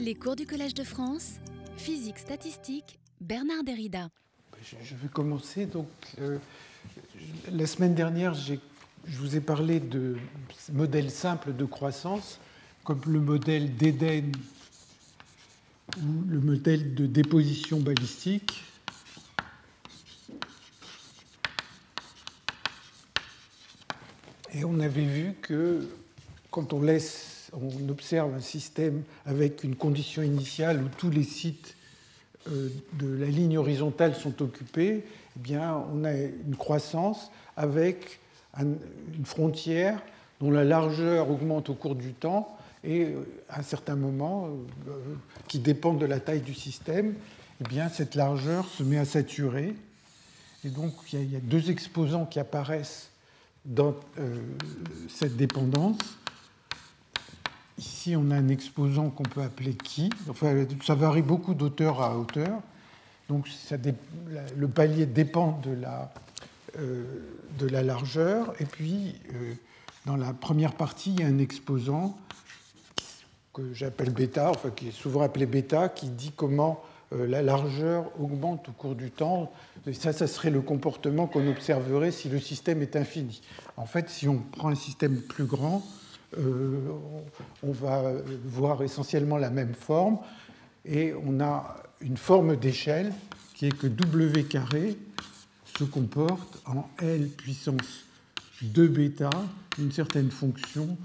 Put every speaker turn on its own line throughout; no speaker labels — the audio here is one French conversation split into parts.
Les cours du Collège de France, physique statistique, Bernard Derrida.
Je vais commencer. Donc, euh, la semaine dernière, je vous ai parlé de modèles simples de croissance, comme le modèle d'Éden ou le modèle de déposition balistique. Et on avait vu que quand on laisse, on observe un système avec une condition initiale où tous les sites euh, de la ligne horizontale sont occupés, eh on a une croissance avec une frontière dont la largeur augmente au cours du temps et euh, à un certain moment, euh, qui dépend de la taille du système, eh cette largeur se met à saturer. Et donc, il y a deux exposants qui apparaissent dans cette dépendance. Ici, on a un exposant qu'on peut appeler qui. Enfin, ça varie beaucoup d'auteur à hauteur. Donc, le palier dépend de la, euh, de la largeur. Et puis, euh, dans la première partie, il y a un exposant que j'appelle bêta, enfin, qui est souvent appelé bêta, qui dit comment euh, la largeur augmente au cours du temps. Ça, ça serait le comportement qu'on observerait si le système est infini. En fait, si on prend un système plus grand, on va voir essentiellement la même forme et on a une forme d'échelle qui est que W carré se comporte en L puissance 2 bêta, une certaine fonction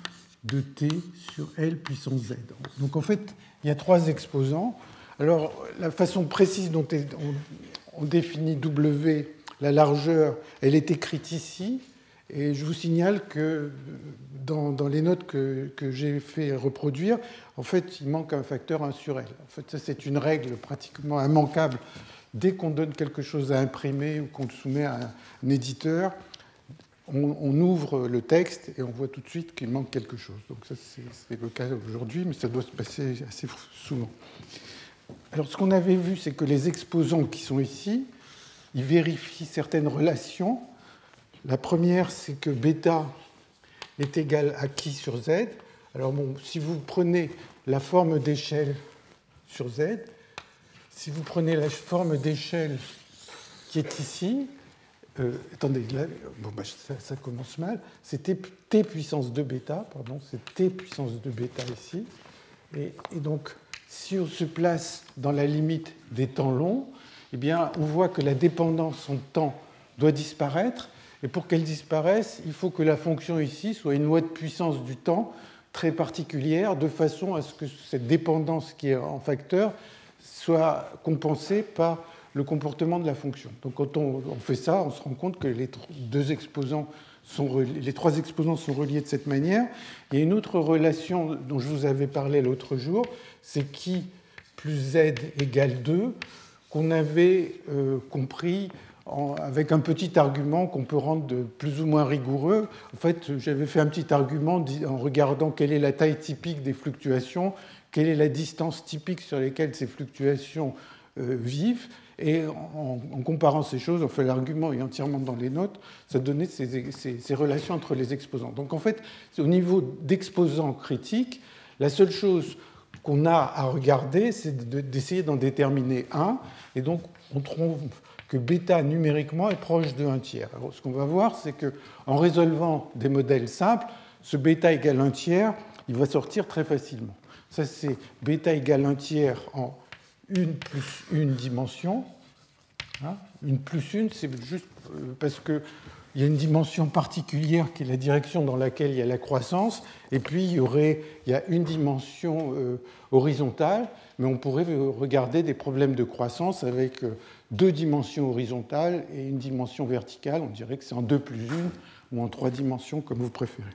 de t sur L puissance z. Donc en fait, il y a trois exposants. Alors la façon précise dont on définit W, la largeur, elle est écrite ici. Et je vous signale que dans, les notes que, j'ai fait reproduire, en fait, il manque un facteur 1 sur L. En fait, ça, c'est une règle pratiquement immanquable. Dès qu'on donne quelque chose à imprimer ou qu'on le soumet à un éditeur, on, ouvre le texte et on voit tout de suite qu'il manque quelque chose. Donc ça, c'est le cas aujourd'hui, mais ça doit se passer assez souvent. Alors, ce qu'on avait vu, c'est que les exposants qui sont ici, ils vérifient certaines relations la première, c'est que bêta est égal à qui sur z. Alors bon, si vous prenez la forme d'échelle sur z, si vous prenez la forme d'échelle qui est ici, euh, attendez, bon, bah, ça, commence mal, c'est t, puissance de bêta, pardon, c'est t puissance de bêta ici. Et, et, donc, si on se place dans la limite des temps longs, eh bien, on voit que la dépendance en temps doit disparaître et pour qu'elle disparaisse, il faut que la fonction ici soit une loi de puissance du temps très particulière, de façon à ce que cette dépendance qui est en facteur soit compensée par le comportement de la fonction. Donc quand on, fait ça, on se rend compte que les deux exposants les trois exposants sont reliés de cette manière. Il y a une autre relation dont je vous avais parlé l'autre jour, c'est qui plus z égale 2, qu'on avait euh, compris avec un petit argument qu'on peut rendre plus ou moins rigoureux. En fait, j'avais fait un petit argument en regardant quelle est la taille typique des fluctuations, quelle est la distance typique sur laquelle ces fluctuations euh, vivent. Et en, comparant ces choses, fait l'argument est entièrement dans les notes, ça donnait ces, relations entre les exposants. Donc en fait, au niveau d'exposants critiques, la seule chose qu'on a à regarder, c'est d'essayer d'en déterminer un. Et donc on trouve que bêta numériquement est proche de 1 tiers. Ce qu'on va voir, c'est qu'en résolvant des modèles simples, ce bêta égale 1 tiers, il va sortir très facilement. Ça, c'est bêta égale 1 tiers en une plus une dimension. Hein? une plus une, c'est juste euh, parce qu'il y a une dimension particulière qui est la direction dans laquelle il y a la croissance, et puis il y aurait il y a une dimension euh, horizontale, mais on pourrait regarder des problèmes de croissance avec euh, deux dimensions horizontales et une dimension verticale. On dirait que c'est en deux plus une ou en trois dimensions, comme vous préférez.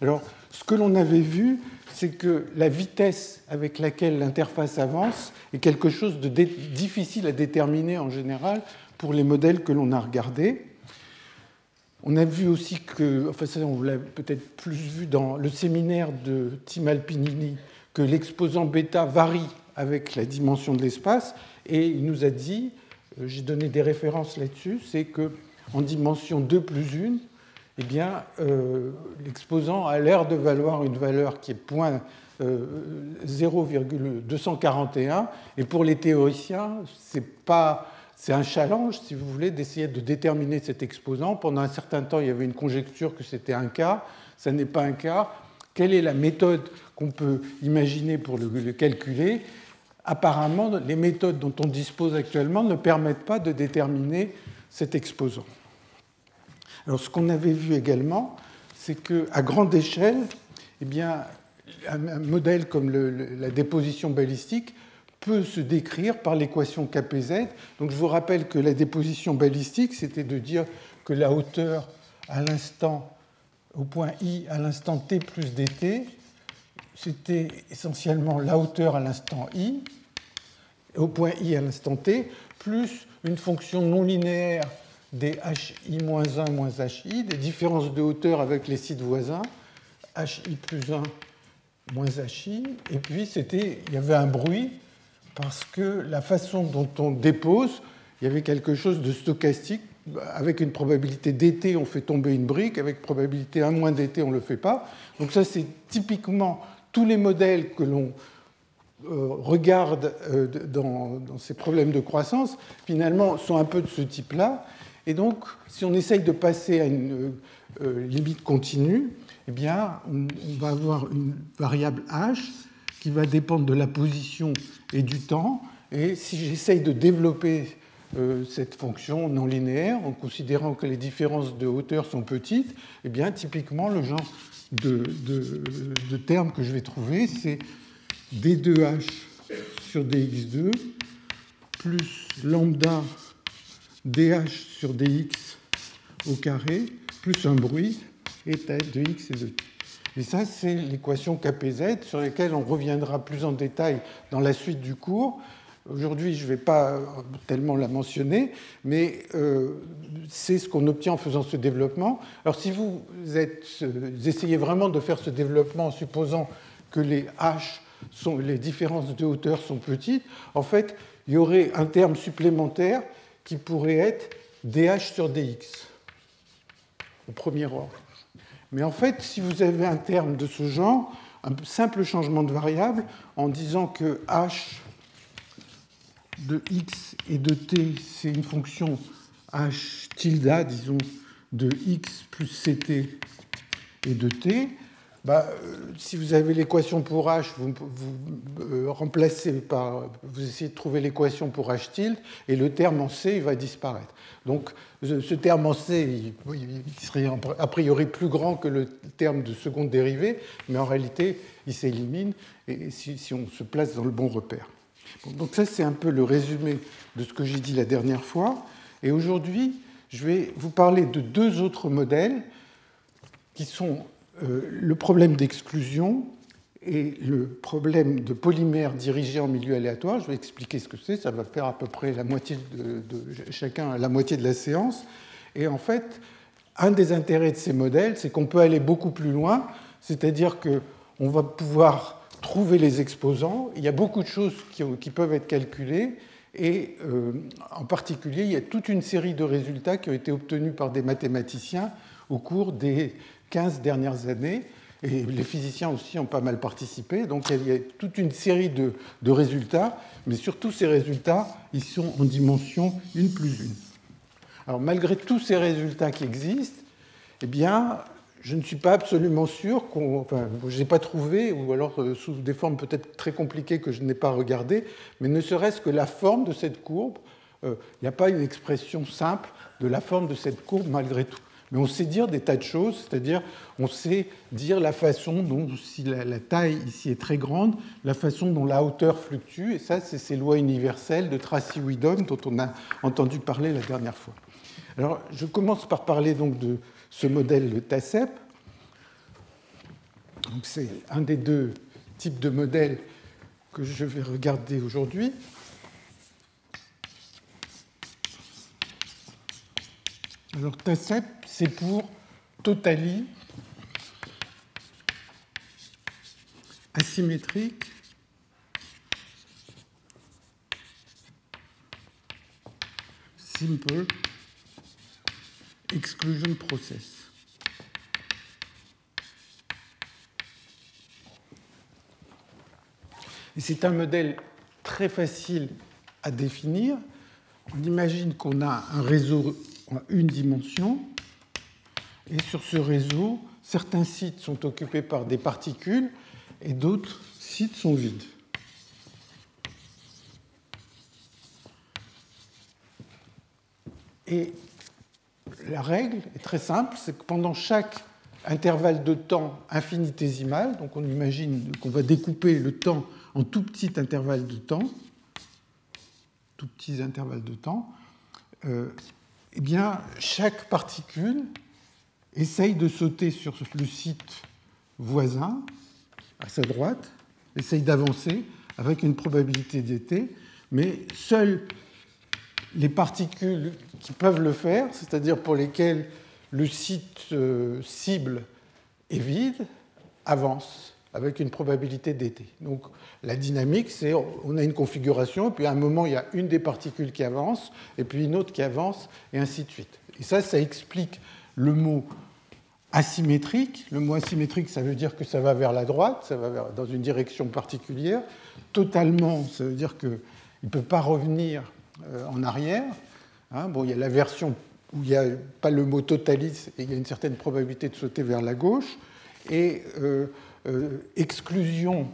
Alors, ce que l'on avait vu, c'est que la vitesse avec laquelle l'interface avance est quelque chose de difficile à déterminer en général pour les modèles que l'on a regardés. On a vu aussi que, enfin ça on l'a peut-être plus vu dans le séminaire de Tim Alpinini, que l'exposant bêta varie avec la dimension de l'espace, et il nous a dit j'ai donné des références là-dessus, c'est que en dimension 2 plus 1, eh bien, euh, l'exposant a l'air de valoir une valeur qui est point 0,241. Et pour les théoriciens, c'est pas c'est un challenge, si vous voulez, d'essayer de déterminer cet exposant. Pendant un certain temps, il y avait une conjecture que c'était un cas. Ça n'est pas un cas. Quelle est la méthode qu'on peut imaginer pour le, calculer? Apparemment, les méthodes dont on dispose actuellement ne permettent pas de déterminer cet exposant. Alors, ce qu'on avait vu également, c'est qu'à grande échelle, eh un modèle comme la déposition balistique peut se décrire par l'équation KPZ. Donc je vous rappelle que la déposition balistique, c'était de dire que la hauteur à l'instant, au point I, à l'instant t plus dt, c'était essentiellement la hauteur à l'instant i, au point i à l'instant t, plus une fonction non linéaire des hi-1 moins hi, des différences de hauteur avec les sites voisins, hi plus 1 moins hi, et puis c'était, il y avait un bruit parce que la façon dont on dépose, il y avait quelque chose de stochastique. Avec une probabilité dt, on fait tomber une brique. Avec probabilité 1 moins dt, on ne le fait pas. Donc ça, c'est typiquement tous les modèles que l'on euh, regarde euh, dans, ces problèmes de croissance, finalement, sont un peu de ce type-là. Et donc, si on essaye de passer à une euh, limite continue, eh bien, on va avoir une variable h qui va dépendre de la position et du temps. Et si j'essaye de développer cette fonction non linéaire en considérant que les différences de hauteur sont petites, eh bien, typiquement, le genre de, de, terme que je vais trouver, c'est d2h sur dx2 plus lambda dh sur dx au carré plus un bruit eta de x et de t. Et ça, c'est l'équation KPZ sur laquelle on reviendra plus en détail dans la suite du cours. Aujourd'hui, je ne vais pas tellement la mentionner, mais euh, c'est ce qu'on obtient en faisant ce développement. Alors, si vous, vous essayez vraiment de faire ce développement en supposant que les h sont, les différences de hauteur sont petites, en fait, il y aurait un terme supplémentaire qui pourrait être dh sur dx au premier ordre. Mais en fait, si vous avez un terme de ce genre, un simple changement de variable, en disant que h de x et de t, c'est une fonction h tilde, disons, de x plus ct et de t, bah, euh, si vous avez l'équation pour h, vous, euh, remplacez par, vous essayez de trouver l'équation pour h tilde, et le terme en c va disparaître. Donc ce terme en c, il, serait a priori plus grand que le terme de seconde dérivée, mais en réalité, il s'élimine si, on se place dans le bon repère. Donc ça, c'est un peu le résumé de ce que j'ai dit la dernière fois. Et aujourd'hui, je vais vous parler de deux autres modèles qui sont euh, le problème d'exclusion et le problème de polymère dirigé en milieu aléatoire. Je vais expliquer ce que c'est. Ça va faire à peu près la moitié de, chacun la moitié de la séance. Et en fait, un des intérêts de ces modèles, c'est qu'on peut aller beaucoup plus loin. C'est-à-dire qu'on va pouvoir trouver les exposants. Il y a beaucoup de choses qui, peuvent être calculées. Et euh, en particulier, il y a toute une série de résultats qui ont été obtenus par des mathématiciens au cours des 15 dernières années. Et les physiciens aussi ont pas mal participé. Donc il y a toute une série de, résultats, mais surtout ces résultats, ils sont en dimension 1 plus 1. Alors malgré tous ces résultats qui existent, eh bien, je ne suis pas absolument sûr qu'on. Enfin, je n'ai pas trouvé, ou alors euh, sous des formes peut-être très compliquées que je n'ai pas regardées, mais ne serait-ce que la forme de cette courbe, euh, il n'y a pas une expression simple de la forme de cette courbe malgré tout. Mais on sait dire des tas de choses, c'est-à-dire on sait dire la façon dont, si la, taille ici est très grande, la façon dont la hauteur fluctue, et ça, c'est ces lois universelles de Tracy-Widom dont on a entendu parler la dernière fois. Alors, je commence par parler donc de ce modèle de TACEP. C'est un des deux types de modèles que je vais regarder aujourd'hui. Alors TACEP, c'est pour totali asymétrique simple exclusion process. C'est un modèle très facile à définir. On imagine qu'on a un réseau en une dimension, et sur ce réseau, certains sites sont occupés par des particules et d'autres sites sont vides. Et la règle est très simple, c'est que pendant chaque intervalle de temps infinitésimal, donc on imagine qu'on va découper le temps en tout petits intervalles de temps, tout petits intervalles de temps, euh, eh bien, chaque particule essaye de sauter sur le site voisin, à sa droite, essaye d'avancer avec une probabilité d'été, mais seules les particules qui peuvent le faire, c'est-à-dire pour lesquelles le site euh, cible est vide, avancent avec une probabilité d'été. Donc la dynamique, c'est on a une configuration, puis à un moment, il y a une des particules qui avance, et puis une autre qui avance, et ainsi de suite. Et ça, ça explique le mot asymétrique. Le mot asymétrique, ça veut dire que ça va vers la droite, ça va dans une direction particulière. Totalement, ça veut dire qu'il ne peut pas revenir en arrière. Hein. bon, il y a la version où il n'y a pas le mot totalis et il y a une certaine probabilité de sauter vers la gauche. Et euh, euh, exclusion,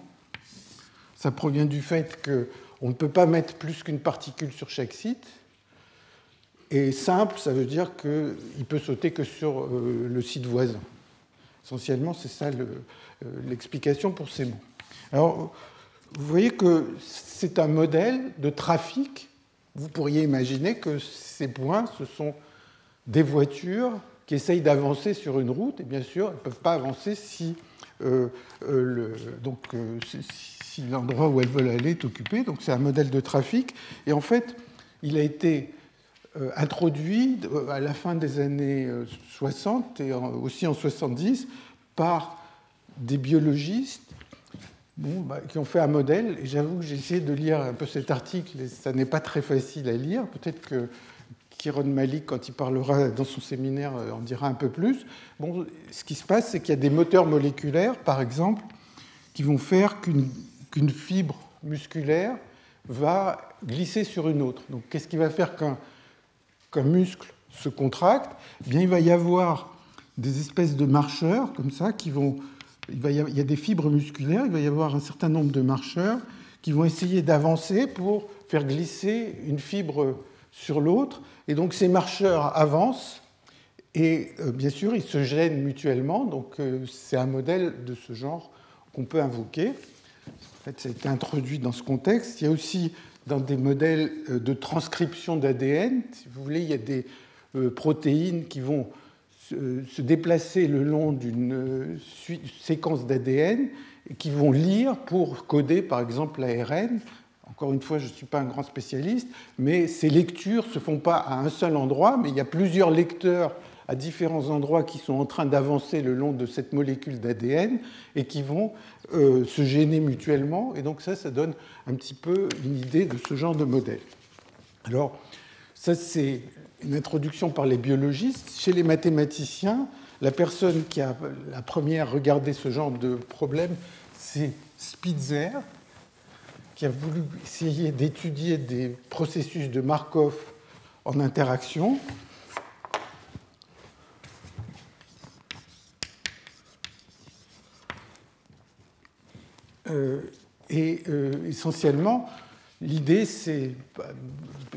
ça provient du fait qu'on ne peut pas mettre plus qu'une particule sur chaque site. Et simple, ça veut dire qu'il peut sauter que sur euh, le site voisin. Essentiellement, c'est ça euh, l'explication pour ces mots. Alors, vous voyez que c'est un modèle de trafic. Vous pourriez imaginer que ces points, ce sont des voitures qui essayent d'avancer sur une route, et bien sûr, elles ne peuvent pas avancer si euh, euh, euh, si l'endroit où elles veulent aller est occupé. Donc c'est un modèle de trafic. Et en fait, il a été introduit à la fin des années 60 et aussi en 70 par des biologistes bah, qui ont fait un modèle. Et j'avoue que j'ai essayé de lire un peu cet article et ça n'est pas très facile à lire. Peut-être que Kiron Malik, quand il parlera dans son séminaire, euh, en dira un peu plus. Bon, ce qui se passe, c'est qu'il y a des moteurs moléculaires, par exemple, qui vont faire qu'une fibre musculaire va glisser sur une autre. Donc, qu'est-ce qui va faire qu'un muscle se contracte? Eh Bien, il va y avoir des espèces de marcheurs comme ça qui vont. Il, y a des fibres musculaires, il va y avoir un certain nombre de marcheurs qui vont essayer d'avancer pour faire glisser une fibre sur l'autre. Et donc ces marcheurs avancent et euh, bien sûr ils se gênent mutuellement. Donc euh, c'est un modèle de ce genre qu'on peut invoquer. En fait, ça a été introduit dans ce contexte. Il y a aussi dans des modèles euh, de transcription d'ADN, si vous voulez, il y a des protéines qui vont se déplacer le long d'une séquence d'ADN qui vont lire pour coder par exemple l'ARN encore une fois, je ne suis pas un grand spécialiste, mais ces lectures ne se font pas à un seul endroit, mais il y a plusieurs lecteurs à différents endroits qui sont en train d'avancer le long de cette molécule d'ADN et qui vont euh, se gêner mutuellement. Et donc ça, ça donne un petit peu une idée de ce genre de modèle. Alors, ça, c'est une introduction par les biologistes. Chez les mathématiciens, la personne qui a la première regardé ce genre de problème, c'est Spitzer, qui a voulu essayer d'étudier des processus de Markov en interaction. Euh, et euh, essentiellement, l'idée, c'est,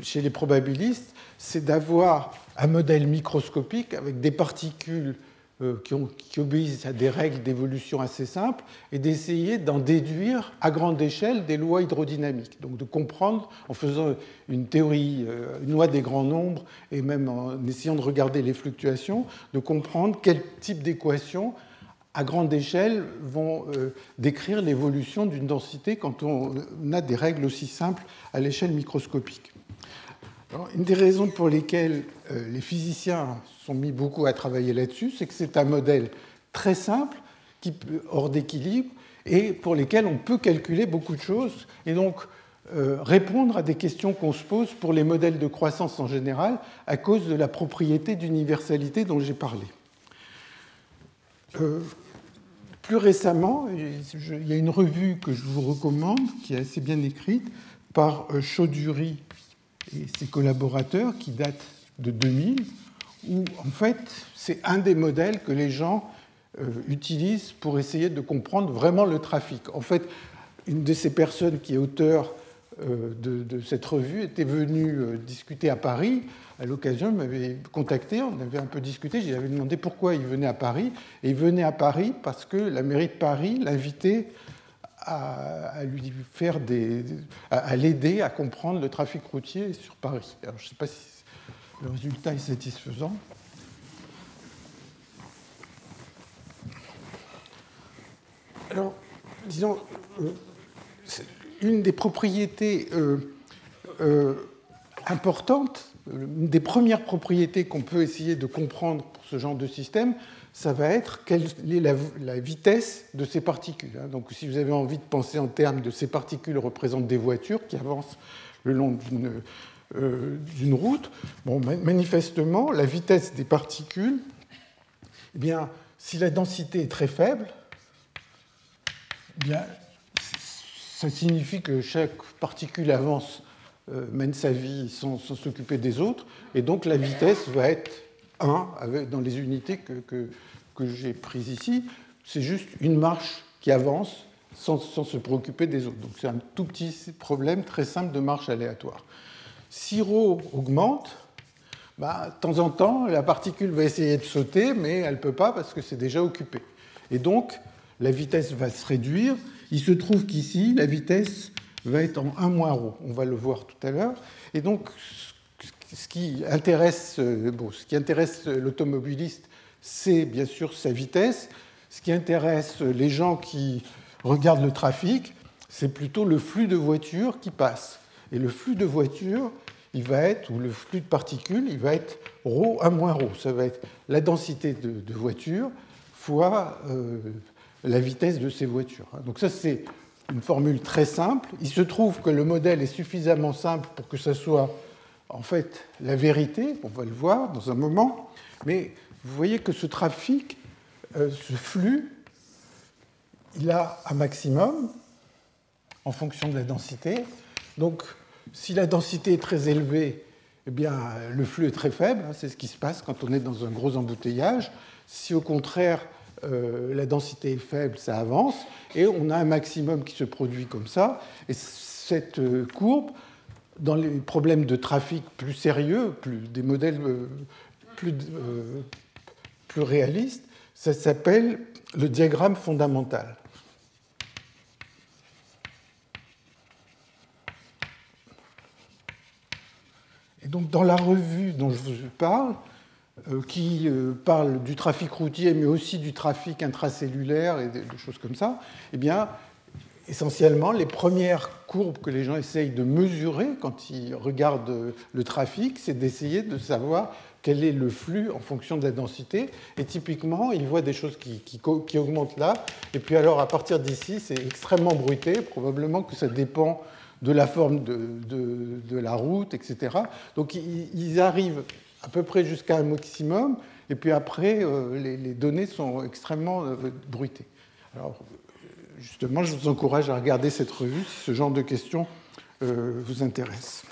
chez les probabilistes, c'est d'avoir un modèle microscopique avec des particules euh, qui, obéissent à des règles d'évolution assez simples et d'essayer d'en déduire à grande échelle des lois hydrodynamiques. Donc de comprendre en faisant une théorie, euh, une loi des grands nombres et même en essayant de regarder les fluctuations, de comprendre quel type d'équations à grande échelle vont euh, décrire l'évolution d'une densité quand on a des règles aussi simples à l'échelle microscopique. Une des raisons pour lesquelles les physiciens sont mis beaucoup à travailler là-dessus, c'est que c'est un modèle très simple, qui, hors d'équilibre, et pour lesquels on peut calculer beaucoup de choses, et donc euh, répondre à des questions qu'on se pose pour les modèles de croissance en général, à cause de la propriété d'universalité dont j'ai parlé. Euh, plus récemment, il y a une revue que je vous recommande, qui est assez bien écrite, par euh, Chaudhury et ses collaborateurs, qui date de 2000, où en fait c'est un des modèles que les gens euh, utilisent pour essayer de comprendre vraiment le trafic. En fait, une de ces personnes qui est auteur euh, de, cette revue était venue discuter à Paris. À l'occasion, il m'avait contacté, on avait un peu discuté, je demandé pourquoi il venait à Paris. Et il venait à Paris parce que la mairie de Paris l'invitait à, lui faire des, à, l'aider à comprendre le trafic routier sur Paris. Alors, je ne sais pas si le résultat est satisfaisant. Alors, disons, euh, une des propriétés euh, euh, importantes, une des premières propriétés qu'on peut essayer de comprendre pour ce genre de système, ça va être quelle est la, vitesse de ces particules. Hein. Donc si vous avez envie de penser en termes de ces particules représentent des voitures qui avancent le long d'une euh, route, bon, manifestement, la vitesse des particules, eh bien, si la densité est très faible, eh bien, ça signifie que chaque particule avance, euh, mène sa vie sans s'occuper des autres, et donc la vitesse va être 1 dans les unités que, que, j'ai prises ici. C'est juste une marche qui avance sans, se préoccuper des autres. Donc c'est un tout petit problème très simple de marche aléatoire. Si ρ augmente, bah, de temps en temps, la particule va essayer de sauter, mais elle ne peut pas parce que c'est déjà occupé. Et donc, la vitesse va se réduire. Il se trouve qu'ici, la vitesse va être en 1 moins ρ. On va le voir tout à l'heure. Et donc, ce qui intéresse, euh, bon, ce qui intéresse l'automobiliste, c'est bien sûr sa vitesse. Ce qui intéresse les gens qui regardent le trafic, c'est plutôt le flux de voitures qui passe. Et le flux de voitures, il va être, ou le flux de particules, il va être ρ à moins ρ. Ça va être la densité de, voitures fois euh, la vitesse de ces voitures. Donc ça, c'est une formule très simple. Il se trouve que le modèle est suffisamment simple pour que ça soit en fait la vérité, on va le voir dans un moment, mais vous voyez que ce trafic, euh, ce flux, il a un maximum en fonction de la densité. Donc si la densité est très élevée, eh bien, le flux est très faible, hein, c'est ce qui se passe quand on est dans un gros embouteillage. Si au contraire euh, la densité est faible, ça avance, et on a un maximum qui se produit comme ça. Et cette euh, courbe, dans les problèmes de trafic plus sérieux, plus, des modèles euh, plus, euh, plus réalistes, ça s'appelle le diagramme fondamental. Et donc dans la revue dont je vous parle, euh, qui parle du trafic routier, mais aussi du trafic intracellulaire et des, choses comme ça, eh bien, essentiellement, les premières courbes que les gens essayent de mesurer quand ils regardent le trafic, c'est d'essayer de savoir quel est le flux en fonction de la densité. Et typiquement, ils voient des choses qui, qui, augmentent là. Et puis alors, à partir d'ici, c'est extrêmement bruité. Probablement que ça dépend de la forme de, de, la route, etc. Donc ils arrivent à peu près jusqu'à un maximum. Et puis après, euh, les, données sont extrêmement euh, bruitées. Alors, justement, je vous encourage à regarder cette revue si ce genre de questions euh, vous intéresse.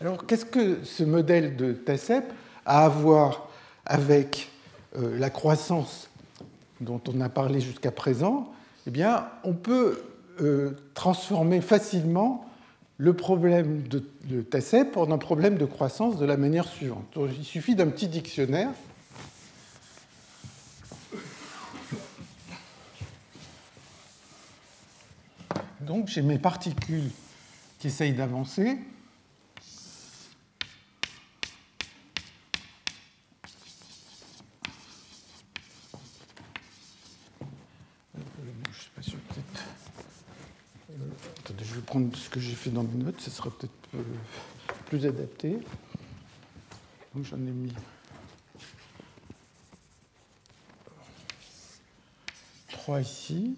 Alors, qu'est-ce que ce modèle de TACEP a à voir avec euh, la croissance dont on a parlé jusqu'à présent? Eh bien, on peut euh, transformer facilement le problème de, de TACEP en un problème de croissance de la manière suivante. il suffit d'un petit dictionnaire Donc j'ai mes particules qui essayent d'avancer. je vais prendre ce que j'ai fait dans mes notes, ce sera peut-être euh, plus adapté. Donc j'en ai mis trois ici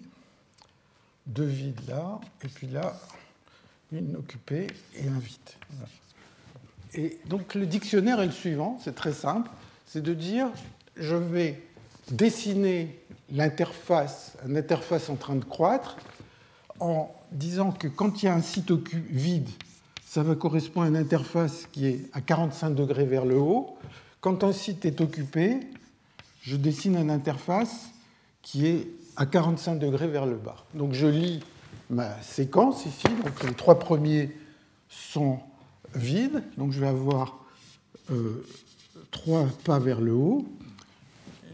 deux vides là, et puis là, une occupée et un vide. Et donc le dictionnaire est le suivant, c'est très simple, c'est de dire je vais dessiner l'interface, une interface en train de croître, en disant que quand il y a un site vide, ça va correspondre à une interface qui est à 45 degrés vers le haut. Quand un site est occupé, je dessine une interface qui est à 45 degrés vers le bas. Donc je lis ma séquence ici. Donc les trois premiers sont vides. Donc je vais avoir euh, trois pas vers le haut.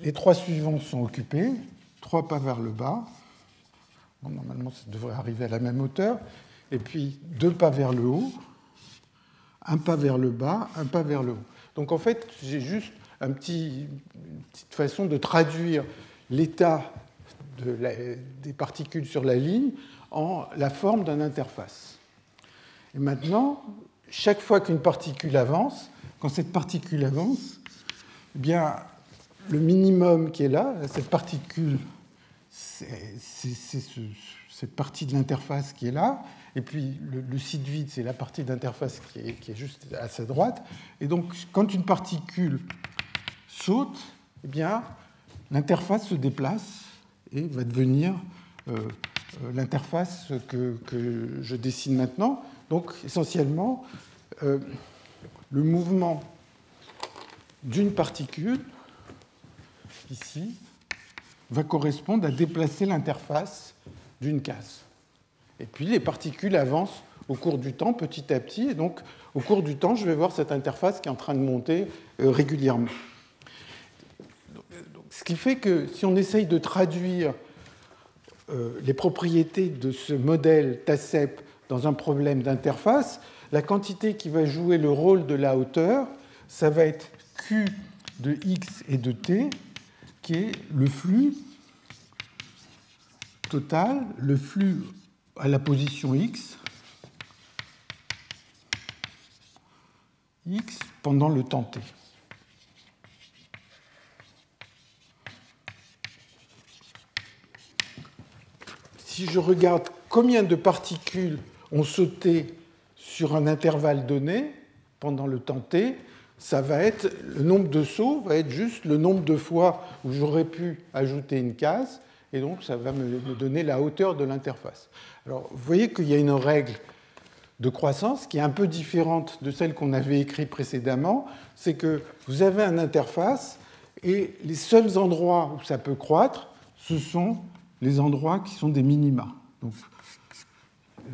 Les trois suivants sont occupés. Trois pas vers le bas. normalement, ça devrait arriver à la même hauteur. Et puis deux pas vers le haut un pas vers le bas, un pas vers le haut. Donc en fait, j'ai juste une petite façon de traduire l'état des particules sur la ligne en la forme d'une interface. Et maintenant, chaque fois qu'une particule avance, quand cette particule avance, eh bien, le minimum qui est là, cette particule, c'est cette partie de l'interface qui est là, et puis le, site vide, c'est la partie d'interface qui est, juste à sa droite. Et donc, quand une particule saute, eh bien, l'interface se déplace et va devenir euh, euh, l'interface que, je dessine maintenant. Donc, essentiellement, euh, le mouvement d'une particule, ici, va correspondre à déplacer l'interface d'une case. Et puis les particules avancent au cours du temps, petit à petit. Et donc, au cours du temps, je vais voir cette interface qui est en train de monter régulièrement. Ce qui fait que si on essaye de traduire euh, les propriétés de ce modèle TACEP dans un problème d'interface, la quantité qui va jouer le rôle de la hauteur, ça va être Q de x et de t, qui est le flux total, le flux à la position x, x pendant le temps t. Si je regarde combien de particules ont sauté sur un intervalle donné pendant le temps t, ça va être le nombre de sauts va être juste le nombre de fois où j'aurais pu ajouter une case et donc ça va me donner la hauteur de l'interface. Alors, vous voyez qu'il y a une règle de croissance qui est un peu différente de celle qu'on avait écrite précédemment. C'est que vous avez une interface et les seuls endroits où ça peut croître, ce sont les endroits qui sont des minima. Donc,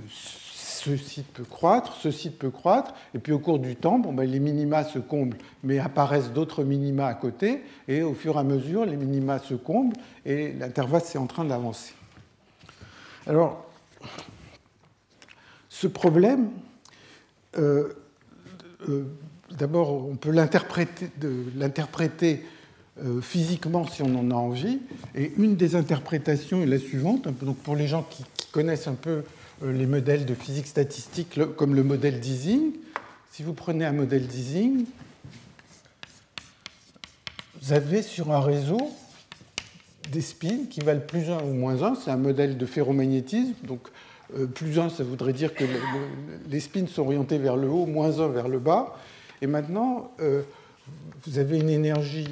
ce site peut croître, ce site peut croître, et puis au cours du temps, bon, ben, les minima se comblent, mais apparaissent d'autres minima à côté, et au fur et à mesure, les minima se comblent, et l'interface est en train d'avancer. Alors, ce problème, euh, euh, d'abord, on peut l'interpréter physiquement si on en a envie. Et une des interprétations est la suivante. Donc pour les gens qui, connaissent un peu les modèles de physique statistique, comme le modèle d'Ising, si vous prenez un modèle d'Ising, vous avez sur un réseau des spins qui valent plus 1 ou moins 1. C'est un modèle de ferromagnétisme. Donc, euh, plus 1, ça voudrait dire que les spins sont orientés vers le haut, moins 1 vers le bas. Et maintenant, euh, vous avez une énergie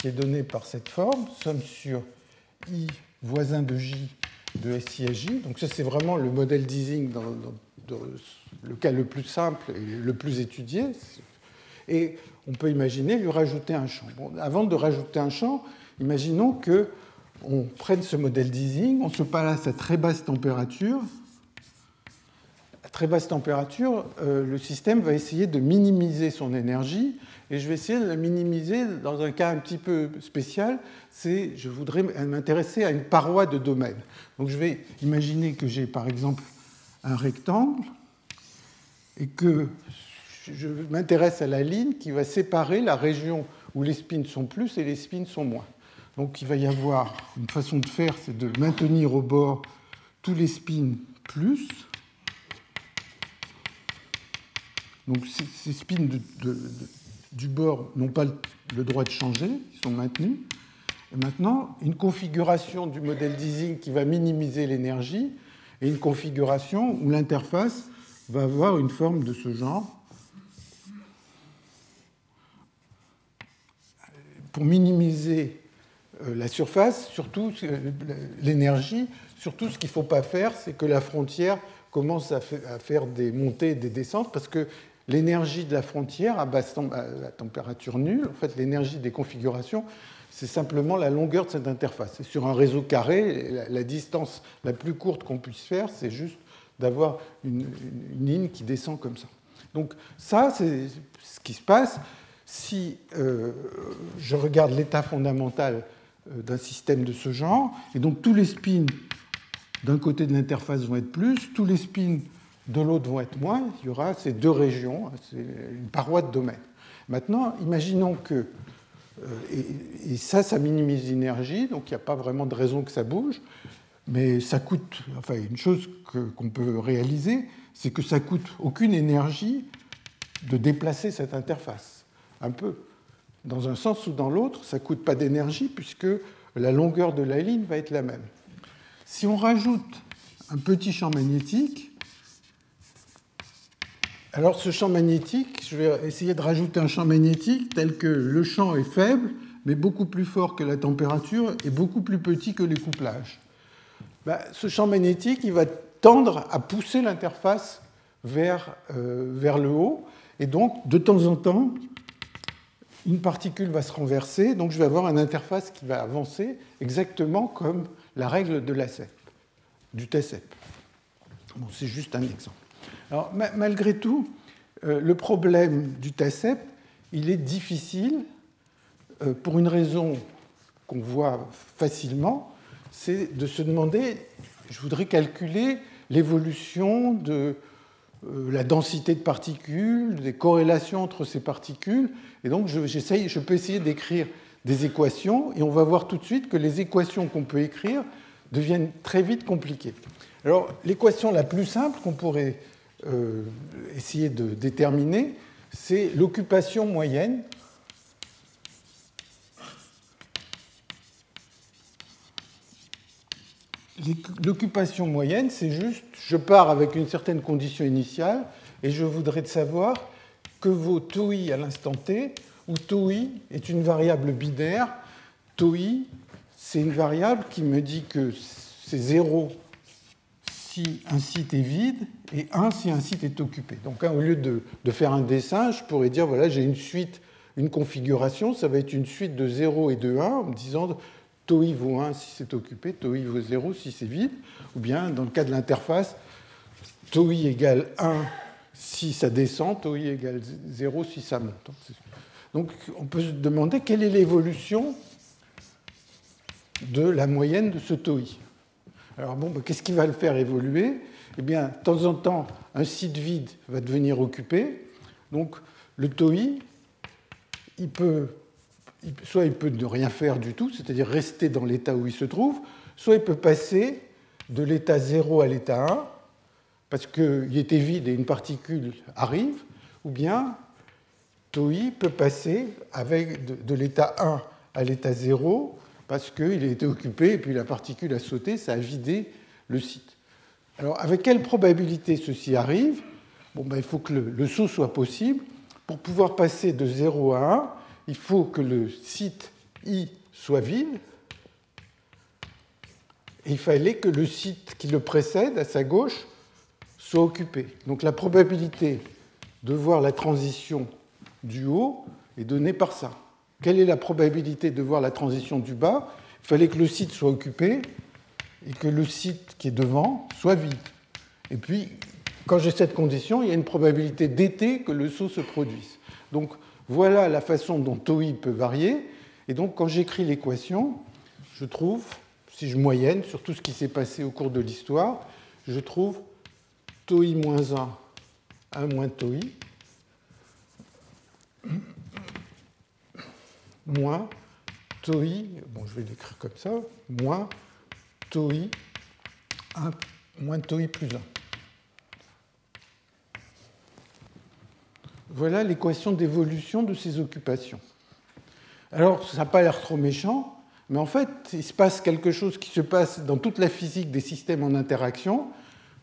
qui est donnée par cette forme, somme sur I voisin de J de SI à J. Donc ça, c'est vraiment le modèle d'Ising dans, le cas le plus simple et le plus étudié. Et on peut imaginer lui rajouter un champ. avant de rajouter un champ, imaginons que on prenne ce modèle d'Ising, on se place à très basse température. À très basse température, euh, le système va essayer de minimiser son énergie, et je vais essayer de la minimiser dans un cas un petit peu spécial, c'est je voudrais m'intéresser à une paroi de domaine. Donc je vais imaginer que j'ai par exemple un rectangle, et que je m'intéresse à la ligne qui va séparer la région où les spins sont plus et les spins sont moins. Donc il va y avoir une façon de faire, c'est de maintenir au bord tous les spins plus. Donc ces, spins du bord n'ont pas le droit de changer, ils sont maintenus. Et maintenant, une configuration du modèle d'easing qui va minimiser l'énergie et une configuration où l'interface va avoir une forme de ce genre. Pour minimiser euh, la surface, surtout l'énergie, surtout ce qu'il ne faut pas faire, c'est que la frontière commence à faire des montées et des descentes, parce que l'énergie de la frontière à, basse température nulle, en fait l'énergie des configurations, c'est simplement la longueur de cette interface. Et sur un réseau carré, la, distance la plus courte qu'on puisse faire, c'est juste d'avoir une, ligne qui descend comme ça. Donc ça, c'est ce qui se passe si euh, je regarde l'état fondamental euh, d'un système de ce genre. Et donc tous les spins d'un côté de l'interface vont être plus, tous les spins de l'autre vont être moins. Il y aura ces deux régions, hein, c'est une paroi de domaine. Maintenant, imaginons que euh, et, ça, ça minimise l'énergie, donc il n'y a pas vraiment de raison que ça bouge. Mais ça coûte, enfin, une chose qu'on peut réaliser, c'est que ça coûte aucune énergie de déplacer cette interface. Un peu. Dans un sens ou dans l'autre, ça ne coûte pas d'énergie puisque la longueur de la ligne va être la même. Si on rajoute un petit champ magnétique, alors ce champ magnétique, je vais essayer de rajouter un champ magnétique tel que le champ est faible, mais beaucoup plus fort que la température et beaucoup plus petit que les couplages. Ben, ce champ magnétique, il va tendre à pousser l'interface vers, euh, vers le haut, et donc de temps en temps, une particule va se renverser, donc je vais avoir une interface qui va avancer exactement comme la règle de la CEP, du TCEP. Bon, c'est juste un exemple. Alors, malgré tout, euh, le problème du TACEP, il est difficile euh, pour une raison qu'on voit facilement, c'est de se demander, je voudrais calculer l'évolution de euh, la densité de particules, des corrélations entre ces particules, et donc je, je peux essayer d'écrire des équations, et on va voir tout de suite que les équations qu'on peut écrire deviennent très vite compliquées. Alors l'équation la plus simple qu'on pourrait euh, essayer de déterminer, c'est l'occupation moyenne L'occupation moyenne, c'est juste, je pars avec une certaine condition initiale et je voudrais savoir que vaut tau i à l'instant t, où tau i est une variable binaire. Tau i, c'est une variable qui me dit que c'est 0 si un site est vide et 1 si un site est occupé. Donc hein, au lieu de, faire un dessin, je pourrais dire, voilà, j'ai une suite, une configuration, ça va être une suite de 0 et de 1, en me disant tau i vaut 1 si c'est occupé, tau i vaut 0 si c'est vide, ou bien dans le cas de l'interface, tau i égale 1 si ça descend, tau i égale 0 si ça monte. Donc on peut se demander quelle est l'évolution de la moyenne de ce tau i. Alors bon, bah, qu'est-ce qui va le faire évoluer? Eh bien, de temps en temps, un site vide va devenir occupé. Donc, le TOI, il peut, soit il peut ne rien faire du tout, c'est-à-dire rester dans l'état où il se trouve, soit il peut passer de l'état 0 à l'état 1, parce qu'il était vide et une particule arrive, ou bien TOI peut passer de, de l'état 1 à l'état 0 parce qu'il a été occupé et puis la particule a sauté, ça a vidé le site. Alors, avec quelle probabilité ceci arrive? Bon, ben, Il faut que le, saut soit possible. Pour pouvoir passer de 0 à 1, il faut que le site I soit vide. Et il fallait que le site qui le précède, à sa gauche, soit occupé. Donc la probabilité de voir la transition du haut est donnée par ça. Quelle est la probabilité de voir la transition du bas? Il fallait que le site soit occupé et que le site qui est devant soit vide. Et puis, quand j'ai cette condition, il y a une probabilité d'été que le saut se produise. Donc, voilà la façon dont TOI peut varier. Et donc, quand j'écris l'équation, je trouve, si je moyenne sur tout ce qui s'est passé au cours de l'histoire, je trouve TOI moins 1, 1 moins TOI, moins TOI, bon je vais l'écrire comme ça, moins TOI, 1, moins plus 1. Voilà l'équation d'évolution de ces occupations. Alors, ça n'a pas l'air trop méchant, mais en fait, il se passe quelque chose qui se passe dans toute la physique des systèmes en interaction.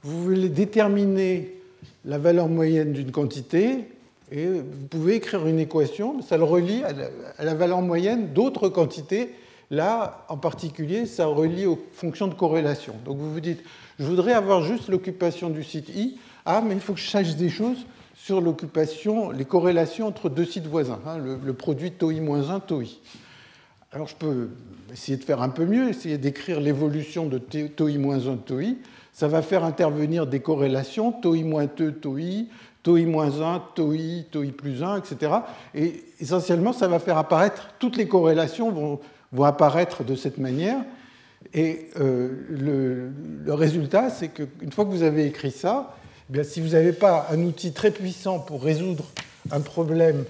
Vous voulez déterminer la valeur moyenne d'une quantité, et vous pouvez écrire une équation, ça le relie à la, valeur moyenne d'autres quantités, là, en particulier, ça relie aux fonctions de corrélation. Donc vous vous dites, je voudrais avoir juste l'occupation du site I. Ah, mais il faut que je sache des choses sur l'occupation, les corrélations entre deux sites voisins, hein, le, produit TOI-1, TOI. Alors je peux essayer de faire un peu mieux, essayer d'écrire l'évolution de TOI-1, TOI. Ça va faire intervenir des corrélations, TOI-2, TOI, TOI-1, TOI, TOI plus 1, etc. Et essentiellement, ça va faire apparaître, toutes les corrélations vont, vont apparaître de cette manière. Et euh, le, résultat, c'est qu'une fois que vous avez écrit ça, eh bien, si vous n'avez pas un outil très puissant pour résoudre un problème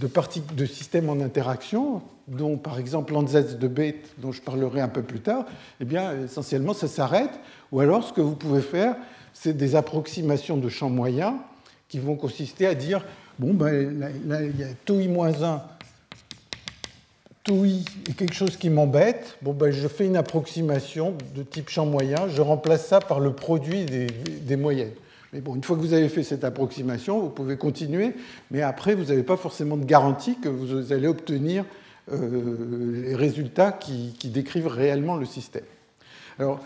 de, de système en interaction, dont par exemple l'ANSES de Bate, dont je parlerai un peu plus tard, eh bien, essentiellement, ça s'arrête. Ou alors, ce que vous pouvez faire, c'est des approximations de champs moyens qui vont consister à dire bon, ben, là, il y a tau i-1 tau i est quelque chose qui m'embête, bon, ben, je fais une approximation de type champ moyen, je remplace ça par le produit des, moyennes. Mais bon, une fois que vous avez fait cette approximation, vous pouvez continuer, mais après, vous n'avez pas forcément de garantie que vous allez obtenir euh, les résultats qui, qui, décrivent réellement le système. Alors,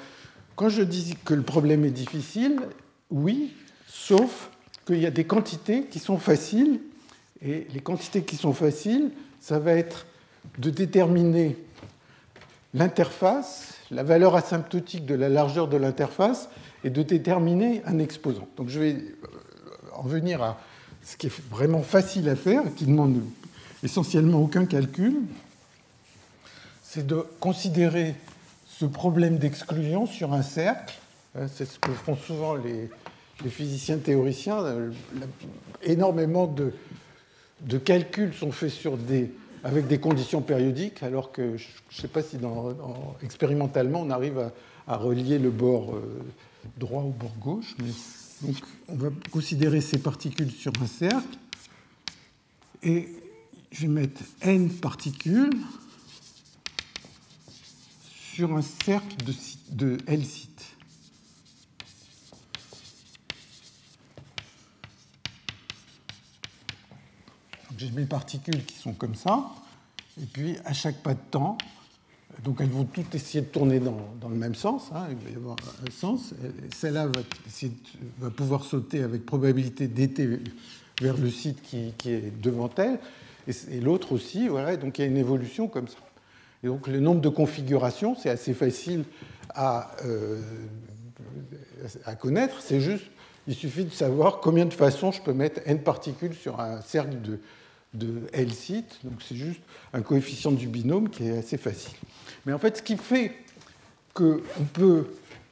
quand je dis que le problème est difficile, oui, sauf qu'il y a des quantités qui sont faciles, et les quantités qui sont faciles, ça va être de déterminer l'interface, la valeur asymptotique de la largeur de l'interface, et de déterminer un exposant. Donc je vais euh, en venir à ce qui est vraiment facile à faire, qui demande essentiellement aucun calcul, c'est de considérer ce problème d'exclusion sur un cercle. Hein, c'est ce que font souvent les, physiciens théoriciens. Euh, énormément de, calculs sont faits avec des conditions périodiques, alors que je ne sais pas si expérimentalement on arrive à, relier le bord euh, droit au bord gauche. Mais, donc on va considérer ces particules sur un cercle et je vais mettre n particules sur un cercle de, L sites. J'ai mes particules qui sont comme ça, et puis à chaque pas de temps, donc elles vont toutes essayer de tourner dans, dans le même sens, hein, il va y avoir un sens. Celle-là va, pouvoir sauter avec probabilité d'été vers le site qui, qui est devant elle, et, l'autre aussi, voilà, donc il y a une évolution comme ça. Et donc le nombre de configurations, c'est assez facile à, euh, à connaître, c'est juste, il suffit de savoir combien de façons je peux mettre n particules sur un cercle de, de L site. Donc c'est juste un coefficient du binôme qui est assez facile. Mais en fait, ce qui fait qu'on peut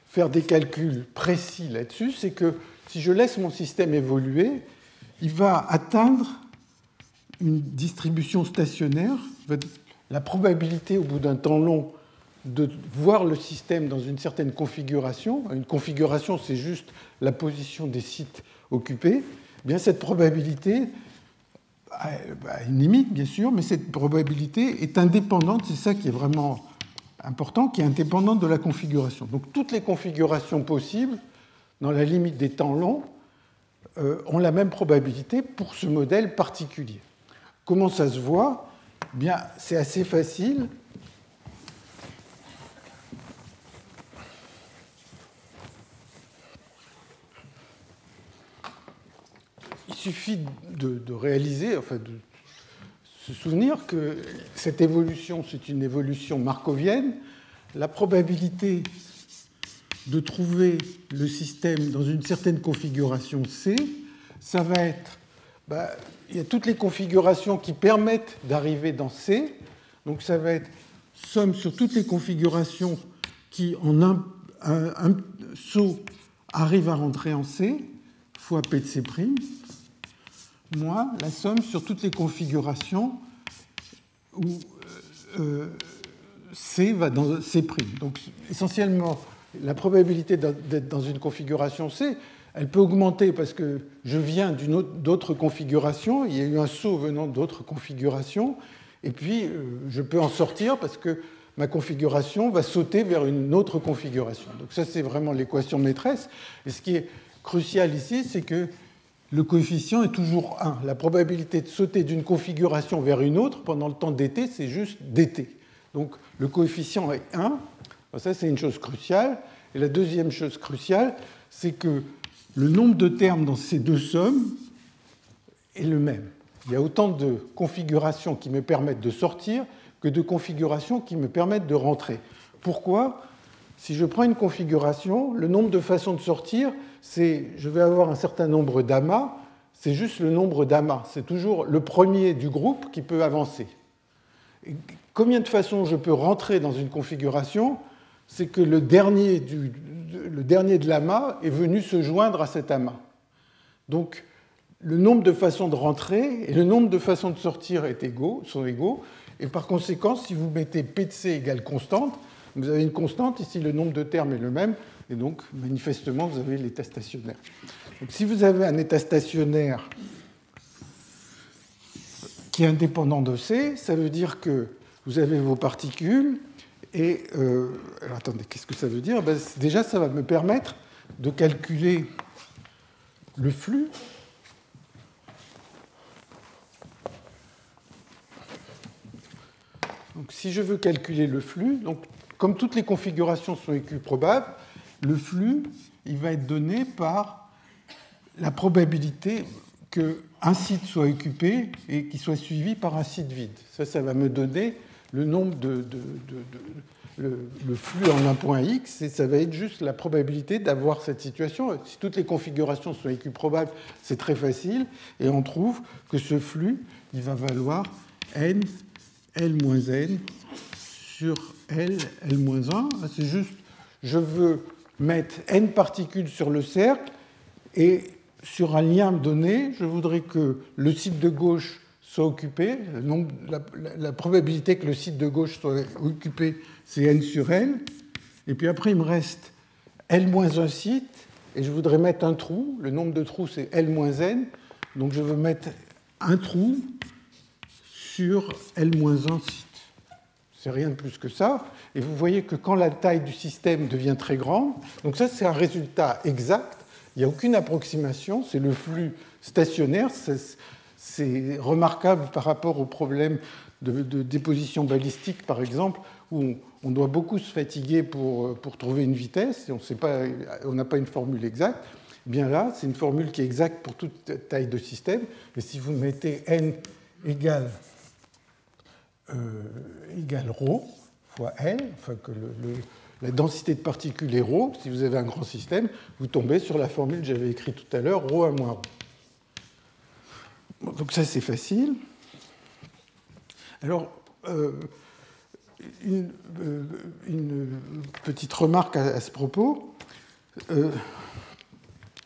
faire des calculs précis là-dessus, c'est que si je laisse mon système évoluer, il va atteindre une distribution stationnaire. La probabilité au bout d'un temps long de voir le système dans une certaine configuration, une configuration c'est juste la position des sites occupés, eh bien cette probabilité à une limite, bien sûr, mais cette probabilité est indépendante, c'est ça qui est vraiment important, qui est indépendante de la configuration. Donc toutes les configurations possibles, dans la limite des temps longs, euh, ont la même probabilité pour ce modèle particulier. Comment ça se voit? Eh Bien, c'est assez facile. Suffit de, réaliser, enfin de se souvenir que cette évolution, c'est une évolution markovienne. La probabilité de trouver le système dans une certaine configuration C, ça va être, bah, il y a toutes les configurations qui permettent d'arriver dans C, donc ça va être somme sur toutes les configurations qui en un, un saut arrivent à rentrer en C, fois P de C', moins la somme sur toutes les configurations où euh, euh, C va dans C'. Donc essentiellement, la probabilité d'être dans une configuration C, elle peut augmenter parce que je viens d'une d'autres configurations, il y a eu un saut venant d'autres configurations, et puis euh, je peux en sortir parce que ma configuration va sauter vers une autre configuration. Donc ça, c'est vraiment l'équation maîtresse. Et ce qui est crucial ici, c'est que le coefficient est toujours 1. La probabilité de sauter d'une configuration vers une autre pendant le temps d'été, c'est juste d'été. Donc le coefficient est 1. Ça, c'est une chose cruciale. Et la deuxième chose cruciale, c'est que le nombre de termes dans ces deux sommes est le même. Il y a autant de configurations qui me permettent de sortir que de configurations qui me permettent de rentrer. Pourquoi? Si je prends une configuration, le nombre de façons de sortir, c'est je vais avoir un certain nombre d'amas, c'est juste le nombre d'amas. C'est toujours le premier du groupe qui peut avancer. combien de façons je peux rentrer dans une configuration C'est que le dernier, du, le dernier de l'amas est venu se joindre à cet amas. Donc, le nombre de façons de rentrer et le nombre de façons de sortir est sont égaux. Et par conséquent, si vous mettez P de égale constante, vous avez une constante, ici le nombre de termes est le même, et donc manifestement vous avez l'état stationnaire. Donc si vous avez un état stationnaire qui est indépendant de C, ça veut dire que vous avez vos particules, et euh, alors attendez, qu'est-ce que ça veut dire? Ben, Déjà, ça va me permettre de calculer le flux Donc, si je veux calculer le flux, donc, comme toutes les configurations sont équiprobables, le flux il va être donné par la probabilité qu'un site soit occupé et qu'il soit suivi par un site vide. Ça, ça va me donner le nombre de, le, flux en un point x, et ça va être juste la probabilité d'avoir cette situation. Si toutes les configurations sont équiprobables, c'est très facile, et on trouve que ce flux, il va valoir n L-n sur L, L-1. C'est juste, je veux mettre n particules sur le cercle et sur un lien donné, je voudrais que le site de gauche soit occupé. la, probabilité que le site de gauche soit occupé, c'est n sur L. Et puis après, il me reste L-1 site, et je voudrais mettre un trou. Le nombre de trous, c'est L-n. Donc je veux mettre un trou sur L-1 site. C'est rien de plus que ça. Et vous voyez que quand la taille du système devient très grande, donc ça c'est un résultat exact, il n'y a aucune approximation, c'est le flux stationnaire, c'est remarquable par rapport au problème de, déposition balistique par exemple, où on, doit beaucoup se fatiguer pour, trouver une vitesse, et on n'a pas une formule exacte. Bien là, c'est une formule qui est exacte pour toute taille de système, mais si vous mettez n égale égale ρ fois L, enfin que la densité de particules est ρ, si vous avez un grand système, vous tombez sur la formule que j'avais écrite tout à l'heure, ρ à moins ρ. donc ça c'est facile. Alors, euh, une, euh, une, petite remarque à, ce propos,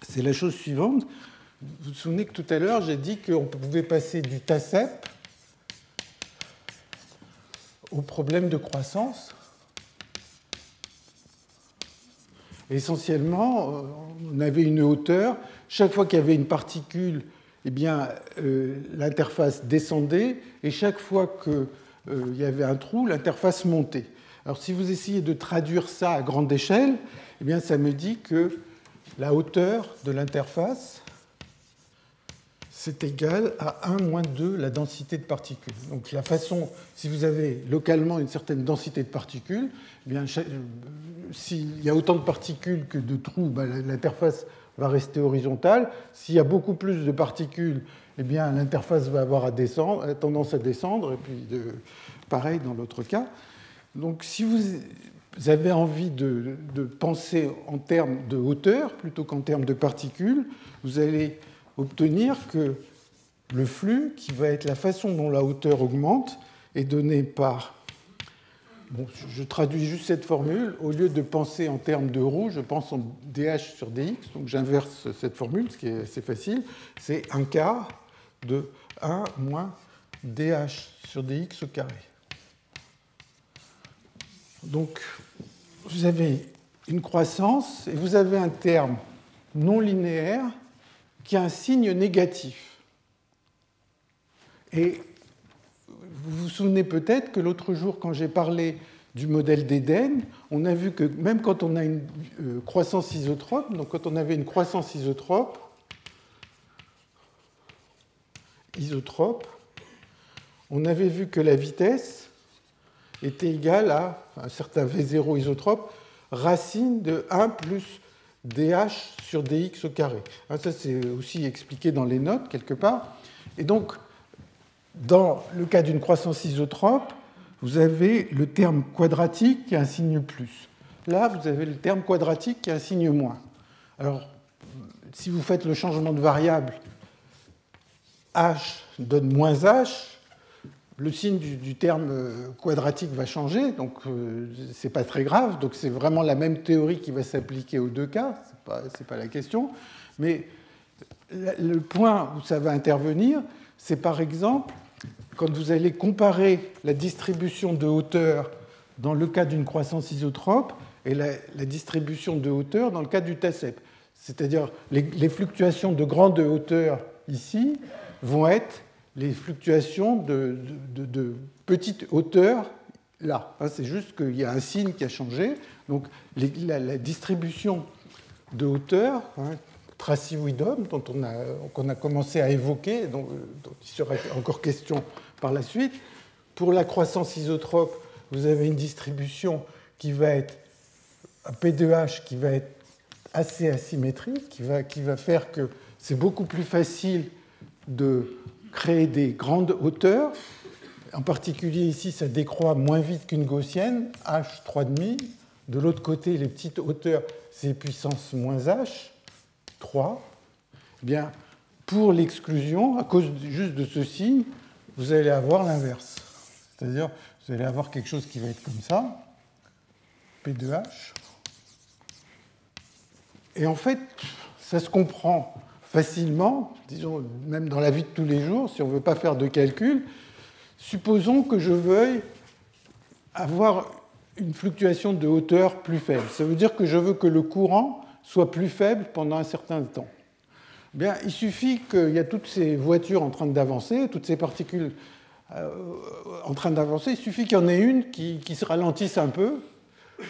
c'est la chose suivante. Vous vous souvenez que tout à l'heure j'ai dit qu'on pouvait passer du TACEP au problème de croissance. Essentiellement, euh, on avait une hauteur. Chaque fois qu'il y avait une particule, eh bien, euh, l'interface descendait, et chaque fois qu'il euh, y avait un trou, l'interface montait. Alors, si vous essayez de traduire ça à grande échelle, eh bien, ça me dit que la hauteur de l'interface c'est égal à 1 moins 2 la densité de particules. Donc la façon, si vous avez localement une certaine densité de particules, eh bien s'il y a autant de particules que de trous, ben, l'interface va rester horizontale. S'il y a beaucoup plus de particules, eh bien l'interface va avoir à descendre, a tendance à descendre, et puis de, pareil dans l'autre cas. Donc si vous avez envie de penser en termes de hauteur plutôt qu'en termes de particules, vous allez obtenir que le flux, qui va être la façon dont la hauteur augmente, est donné par... Bon, je traduis juste cette formule. Au lieu de penser en termes de ρ, je pense en dh sur dx. Donc j'inverse cette formule, ce qui est assez facile. C'est un quart de 1 moins dh sur dx au carré. Donc vous avez une croissance et vous avez un terme non linéaire qui a un signe négatif. Et vous vous souvenez peut-être que l'autre jour, quand j'ai parlé du modèle d'Éden, on a vu que même quand on a une euh, croissance isotrope, donc quand on avait une croissance isotrope, isotrope, on avait vu que la vitesse était égal à un certain V0 isotrope, racine de 1 plus dH sur dx au carré. Hein, ça, c'est aussi expliqué dans les notes, quelque part. Et donc, dans le cas d'une croissance isotrope, vous avez le terme quadratique qui a un signe plus. Là, vous avez le terme quadratique qui a un signe moins. Alors, si vous faites le changement de variable, h donne moins h, le signe du, terme quadratique va changer, donc euh, ce n'est pas très grave. Donc c'est vraiment la même théorie qui va s'appliquer aux deux cas, ce n'est pas, la question. Mais le point où ça va intervenir, c'est par exemple quand vous allez comparer la distribution de hauteur dans le cas d'une croissance isotrope et la, distribution de hauteur dans le cas du TACEP. C'est-à-dire les, fluctuations de grande hauteur ici vont être les fluctuations de, petite hauteur là. Hein, c'est juste qu'il y a un signe qui a changé. Donc la, distribution de hauteur, hein, dont on a, qu'on a commencé à évoquer, dont, il sera encore question par la suite, pour la croissance isotrope, vous avez une distribution qui va être un P de H qui va être assez asymétrique, qui va, qui va faire que c'est beaucoup plus facile de créer des grandes hauteurs. En particulier ici, ça décroît moins vite qu'une gaussienne, h 3,5. De l'autre côté, les petites hauteurs, c'est puissance moins h, 3. Eh bien, pour l'exclusion, à cause juste de ce signe, vous allez avoir l'inverse. C'est-à-dire, vous allez avoir quelque chose qui va être comme ça, P de H. Et en fait, ça se comprend facilement, disons même dans la vie de tous les jours, si on ne veut pas faire de calcul, supposons que je veuille avoir une fluctuation de hauteur plus faible. Ça veut dire que je veux que le courant soit plus faible pendant un certain temps. Bien, il suffit qu'il y a toutes ces voitures en train d'avancer, toutes ces particules euh, en train d'avancer, il suffit qu'il y en ait une qui, se ralentisse un peu.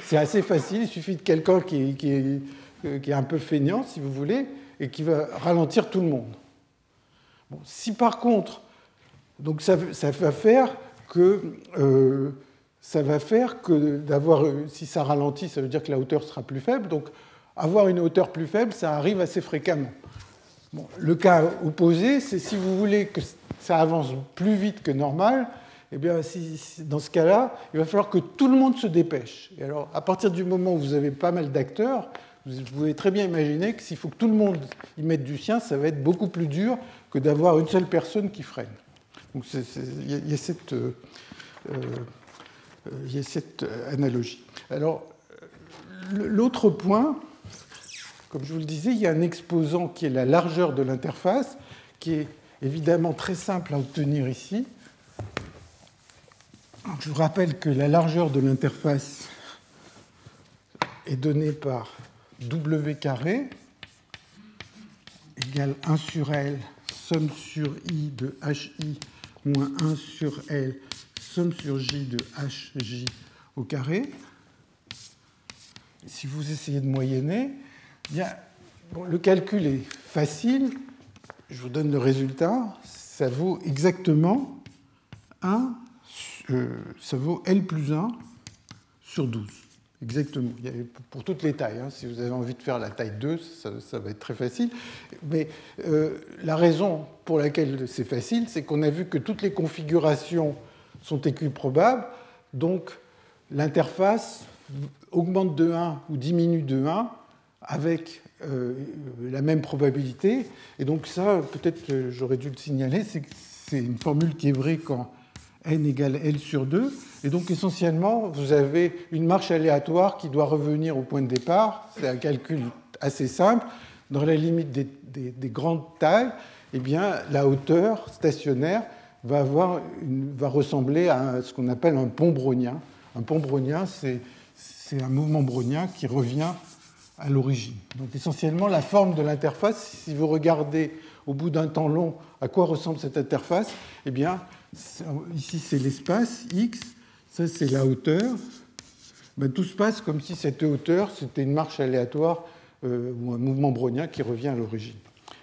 C'est assez facile, il suffit de quelqu'un qui, qui, est, qui, est, un peu feignant, si vous voulez, et qui va ralentir tout le monde. si par contre, donc ça, va faire que euh, ça va faire que d'avoir, si ça ralentit, ça veut dire que la hauteur sera plus faible. Donc avoir une hauteur plus faible, ça arrive assez fréquemment. le cas opposé, c'est si vous voulez que ça avance plus vite que normal, eh bien, dans ce cas-là, il va falloir que tout le monde se dépêche. Et alors, à partir du moment où vous avez pas mal d'acteurs, vous pouvez très bien imaginer que s'il faut que tout le monde y mette du sien, ça va être beaucoup plus dur que d'avoir une seule personne qui freine. Donc il y, a cette, euh, euh, y a cette analogie. Alors, l'autre point, comme je vous le disais, il y a un exposant qui est la largeur de l'interface, qui est évidemment très simple à obtenir ici. Je vous rappelle que la largeur de l'interface est donnée par W carré égale 1 sur L, somme sur I de HI moins 1 sur L, somme sur J de HJ au carré. Si vous essayez de moyenner, bien, le calcul est facile. Je vous donne le résultat. Ça vaut exactement 1, euh, ça vaut L plus 1 sur 12. Exactement. Pour toutes les tailles. Hein. Si vous avez envie de faire la taille 2, ça, va être très facile. Mais euh, la raison pour laquelle c'est facile, c'est qu'on a vu que toutes les configurations sont équiprobables. Donc l'interface augmente de 1 ou diminue de 1 avec euh, la même probabilité. Et donc ça, peut-être j'aurais dû le signaler, c'est c'est une formule qui est vraie quand n égale L sur 2. Et donc essentiellement, vous avez une marche aléatoire qui doit revenir au point de départ. C'est un calcul assez simple. Dans la limite des, grandes tailles, eh bien, la hauteur stationnaire va, avoir va ressembler à ce qu'on appelle un pont brownien. Un pont brownien, c'est un mouvement brownien qui revient à l'origine. Donc essentiellement, la forme de l'interface, si vous regardez au bout d'un temps long à quoi ressemble cette interface, eh bien, ici c'est l'espace x, ça c'est la hauteur. Ben, tout se passe comme si cette hauteur c'était une marche aléatoire euh, ou un mouvement brownien qui revient à l'origine.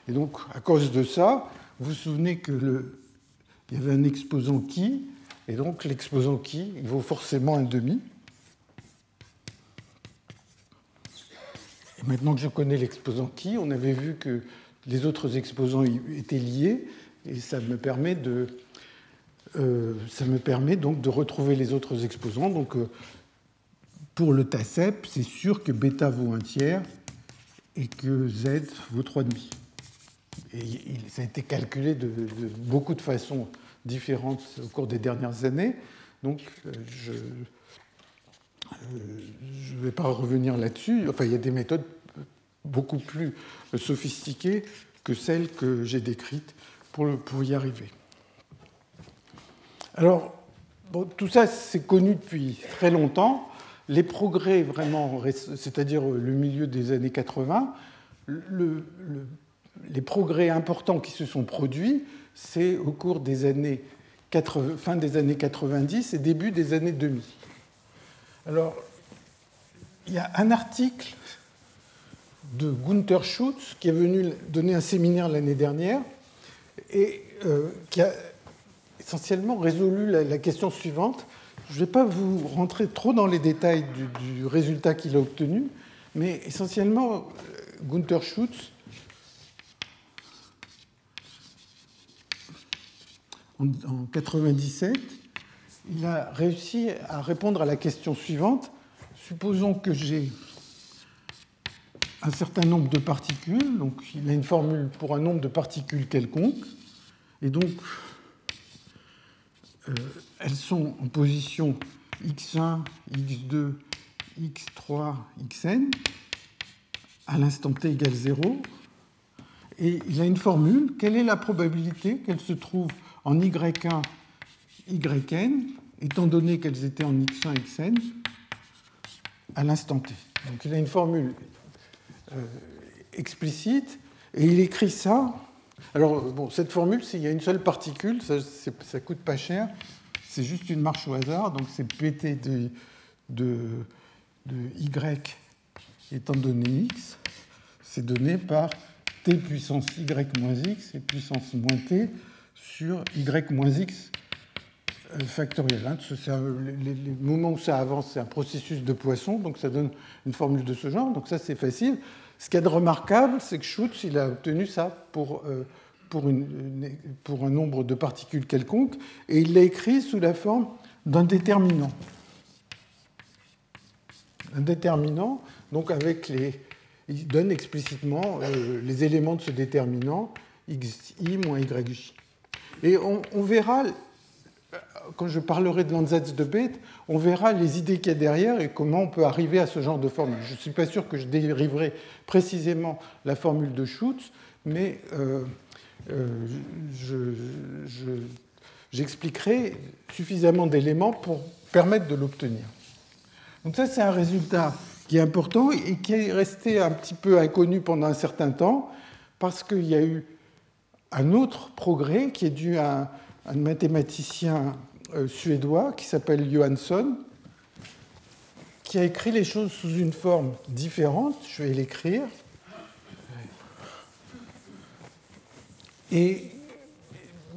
Et donc à cause de ça, vous vous souvenez que il y avait un exposant qui, Et donc l'exposant qui, il vaut forcément un demi. Maintenant que je connais l'exposant qui, on avait vu que les autres exposants étaient liés, et ça me permet de, euh, ça me permet donc de retrouver les autres exposants. Donc euh, pour le TACEP, c'est sûr que bêta vaut un tiers et que Z vaut 3,5. Et ça a été calculé de, beaucoup de façons différentes au cours des dernières années. Donc, euh, je ne vais pas revenir là-dessus. Enfin, il y a des méthodes beaucoup plus sophistiquées que celles que j'ai décrites pour, pour, y arriver. Alors, tout ça, c'est connu depuis très longtemps. Les progrès vraiment, c'est-à-dire le milieu des années 80, le, les progrès importants qui se sont produits, c'est au cours des années 80, fin des années 90 et début des années 2000. Alors, il y a un article de Gunther Schutz qui est venu donner un séminaire l'année dernière et euh, qui a essentiellement résolu la, question suivante. Je ne vais pas vous rentrer trop dans les détails du, résultat qu'il a obtenu, mais essentiellement, Gunther Schutz en 1997, il a réussi à répondre à la question suivante. Supposons que j'ai un certain nombre de particules, donc il a une formule pour un nombre de particules quelconque, et donc euh, elles sont en position x1, x2, x3, xn, à l'instant t égale 0, et il a une formule, quelle est la probabilité qu'elles se trouvent en Y1, YN, étant donné qu'elles étaient en X1, XN, à l'instant T? Donc il a une formule euh, explicite, et il écrit ça. Alors, bon, cette formule, s'il y a une seule particule, ça ne coûte pas cher, c'est juste une marche au hasard, donc c'est PT de, de, de Y étant donné X, c'est donné par T puissance Y moins X et puissance moins T sur y moins x euh, factoriel. Hein. les, moments où ça avance, c'est un processus de Poisson, donc ça donne une formule de ce genre, donc ça c'est facile. Ce qui est de remarquable, c'est que Schutz il a obtenu ça pour, euh, pour un nombre de particules quelconque, et il l'a écrit sous la forme d'un déterminant. Un déterminant, donc avec les. Il donne explicitement euh, les éléments de ce déterminant, xi moins yj. Et on, verra, quand je parlerai de l'ansatz de bête, on verra les idées qu'il y a derrière et comment on peut arriver à ce genre de formule. Je ne suis pas sûr que je dériverai précisément la formule de Schutz, mais euh, euh, j'expliquerai suffisamment d'éléments pour permettre de l'obtenir. Donc ça, c'est un résultat qui est important et qui est resté un petit peu inconnu pendant un certain temps, parce qu'il y a eu un autre progrès qui est dû à un, mathématicien suédois qui s'appelle Johansson, qui a écrit les choses sous une forme différente. Je vais l'écrire. Et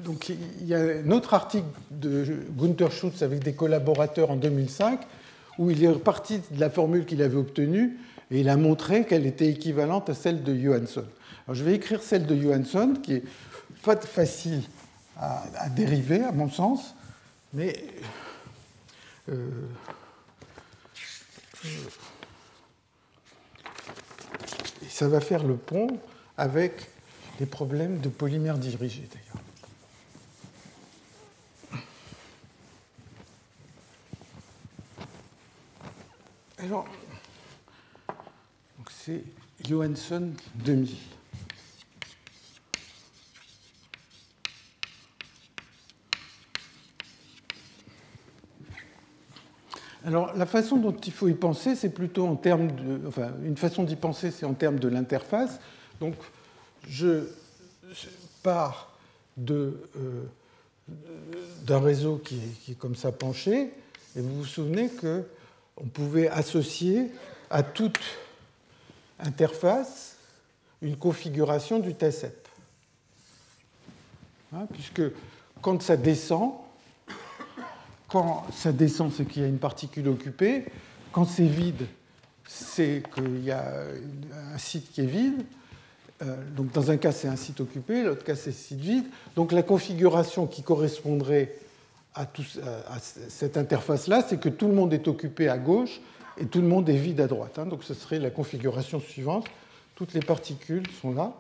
donc, il y a un autre article de Gunther Schutz avec des collaborateurs en 2005 où il est reparti de la formule qu'il avait obtenue et il a montré qu'elle était équivalente à celle de Johansson. Alors, je vais écrire celle de Johansson qui est pas facile à, dériver, à mon sens, mais euh, ça va faire le pont avec les problèmes de polymères dirigés, d'ailleurs. Alors, c'est Johansson 2000. Alors, la façon dont il faut y penser, c'est plutôt en termes de. Enfin, une façon d'y penser, c'est en termes de l'interface. Donc, je pars euh, d'un réseau qui est, comme ça penché, et vous vous souvenez qu'on pouvait associer à toute interface une configuration du TSEP. Hein, puisque quand ça descend, quand ça descend, c'est qu'il y a une particule occupée. Quand c'est vide, c'est qu'il y a un site qui est vide. Euh, donc dans un cas, c'est un site occupé, l'autre cas, c'est site vide. Donc la configuration qui correspondrait à, à cette interface-là, c'est que tout le monde est occupé à gauche et tout le monde est vide à droite. Hein. Donc ce serait la configuration suivante. Toutes les particules sont là.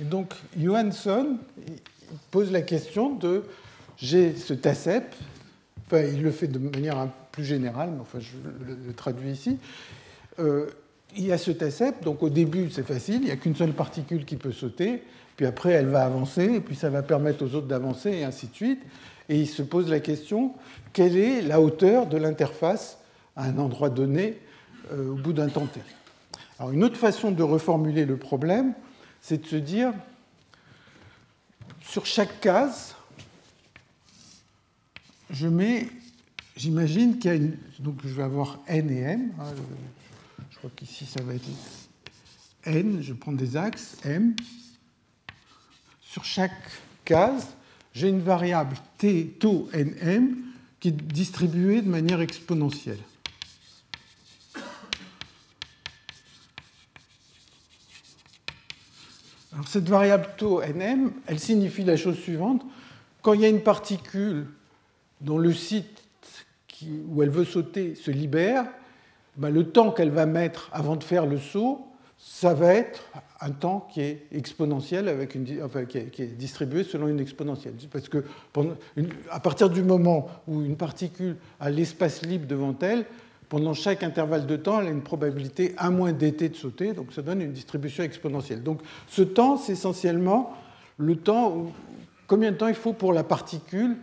Et donc Johansson pose la question de j'ai ce TACEP, enfin il le fait de manière plus générale, mais enfin je le, traduis ici. Euh, il y a ce TACEP, donc au début c'est facile, il n'y a qu'une seule particule qui peut sauter, puis après elle va avancer, et puis ça va permettre aux autres d'avancer, et ainsi de suite. Et il se pose la question, quelle est la hauteur de l'interface à un endroit donné euh, au bout d'un temps t Alors une autre façon de reformuler le problème, c'est de se dire, sur chaque case, je mets, j'imagine qu'il y a une, donc je vais avoir n et m. Hein, je crois qu'ici ça va être n. Je prends des axes m. Sur chaque case, j'ai une variable t tau nm qui est distribuée de manière exponentielle. Cette variable tau nm, elle signifie la chose suivante. Quand il y a une particule dont le site où elle veut sauter se libère, ben, le temps qu'elle va mettre avant de faire le saut, ça va être un temps qui est exponentiel, avec une, qui, est, distribué selon une exponentielle. Parce que à partir du moment où une particule a l'espace libre devant elle, pendant chaque intervalle de temps, elle a une probabilité 1 moins dt de sauter, donc ça donne une distribution exponentielle. Donc ce temps, c'est essentiellement le temps, combien de temps il faut pour la particule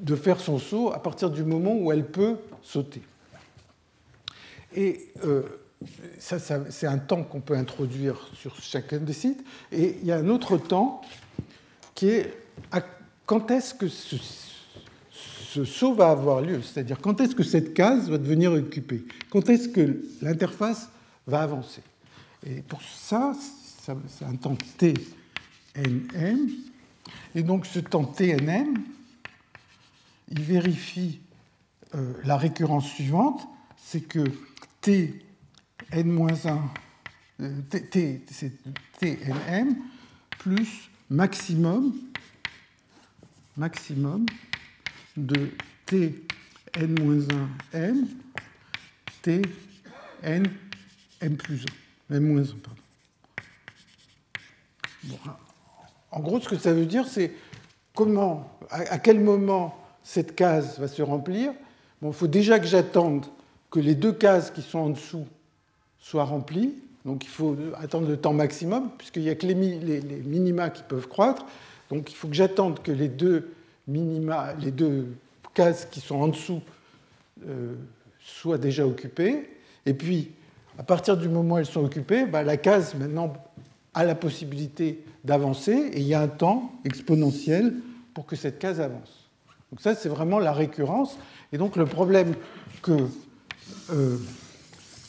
de faire son saut à partir du moment où elle peut sauter. Et euh, ça, c'est un temps qu'on peut introduire sur chacun des sites. Et il y a un autre temps qui est quand est-ce que ce, ce saut va avoir lieu, c'est-à-dire quand est-ce que cette case va devenir occupée, quand est-ce que l'interface va avancer? Et pour ça, c'est un temps TNM. Et donc ce temps TNM, il vérifie euh, la récurrence suivante, c'est que Tn-1, euh, T, c'est TNM plus maximum, maximum de Tn-1m, Tn m plus 1, m 1, pardon. en gros, ce que ça veut dire, c'est comment, à quel moment cette case va se remplir. Bon, il faut déjà que j'attende que les deux cases qui sont en dessous soient remplies. Donc il faut attendre le temps maximum, puisqu'il n'y a que les, les, minima qui peuvent croître. Donc il faut que j'attende que les deux minima, les deux cases qui sont en dessous euh, soient déjà occupées. Et puis, à partir du moment où elles sont occupées, bah, la case maintenant a la possibilité d'avancer et il y a un temps exponentiel pour que cette case avance. Donc ça, c'est vraiment la récurrence. Et donc le problème que euh,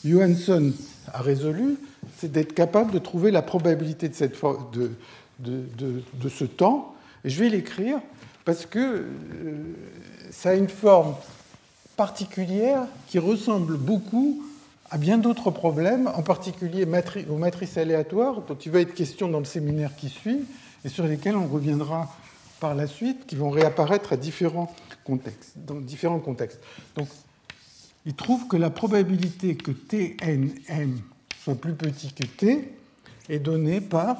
Johansson a résolu, c'est d'être capable de trouver la probabilité de, cette, de, de, de ce temps. Et je vais l'écrire parce que euh, ça a une forme particulière qui ressemble beaucoup à bien d'autres problèmes, en particulier aux matrices aléatoires, dont il va être question dans le séminaire qui suit, et sur lesquels on reviendra par la suite, qui vont réapparaître à différents contextes, dans différents contextes. Donc, il trouve que la probabilité que TNM soit plus petit que T est donnée par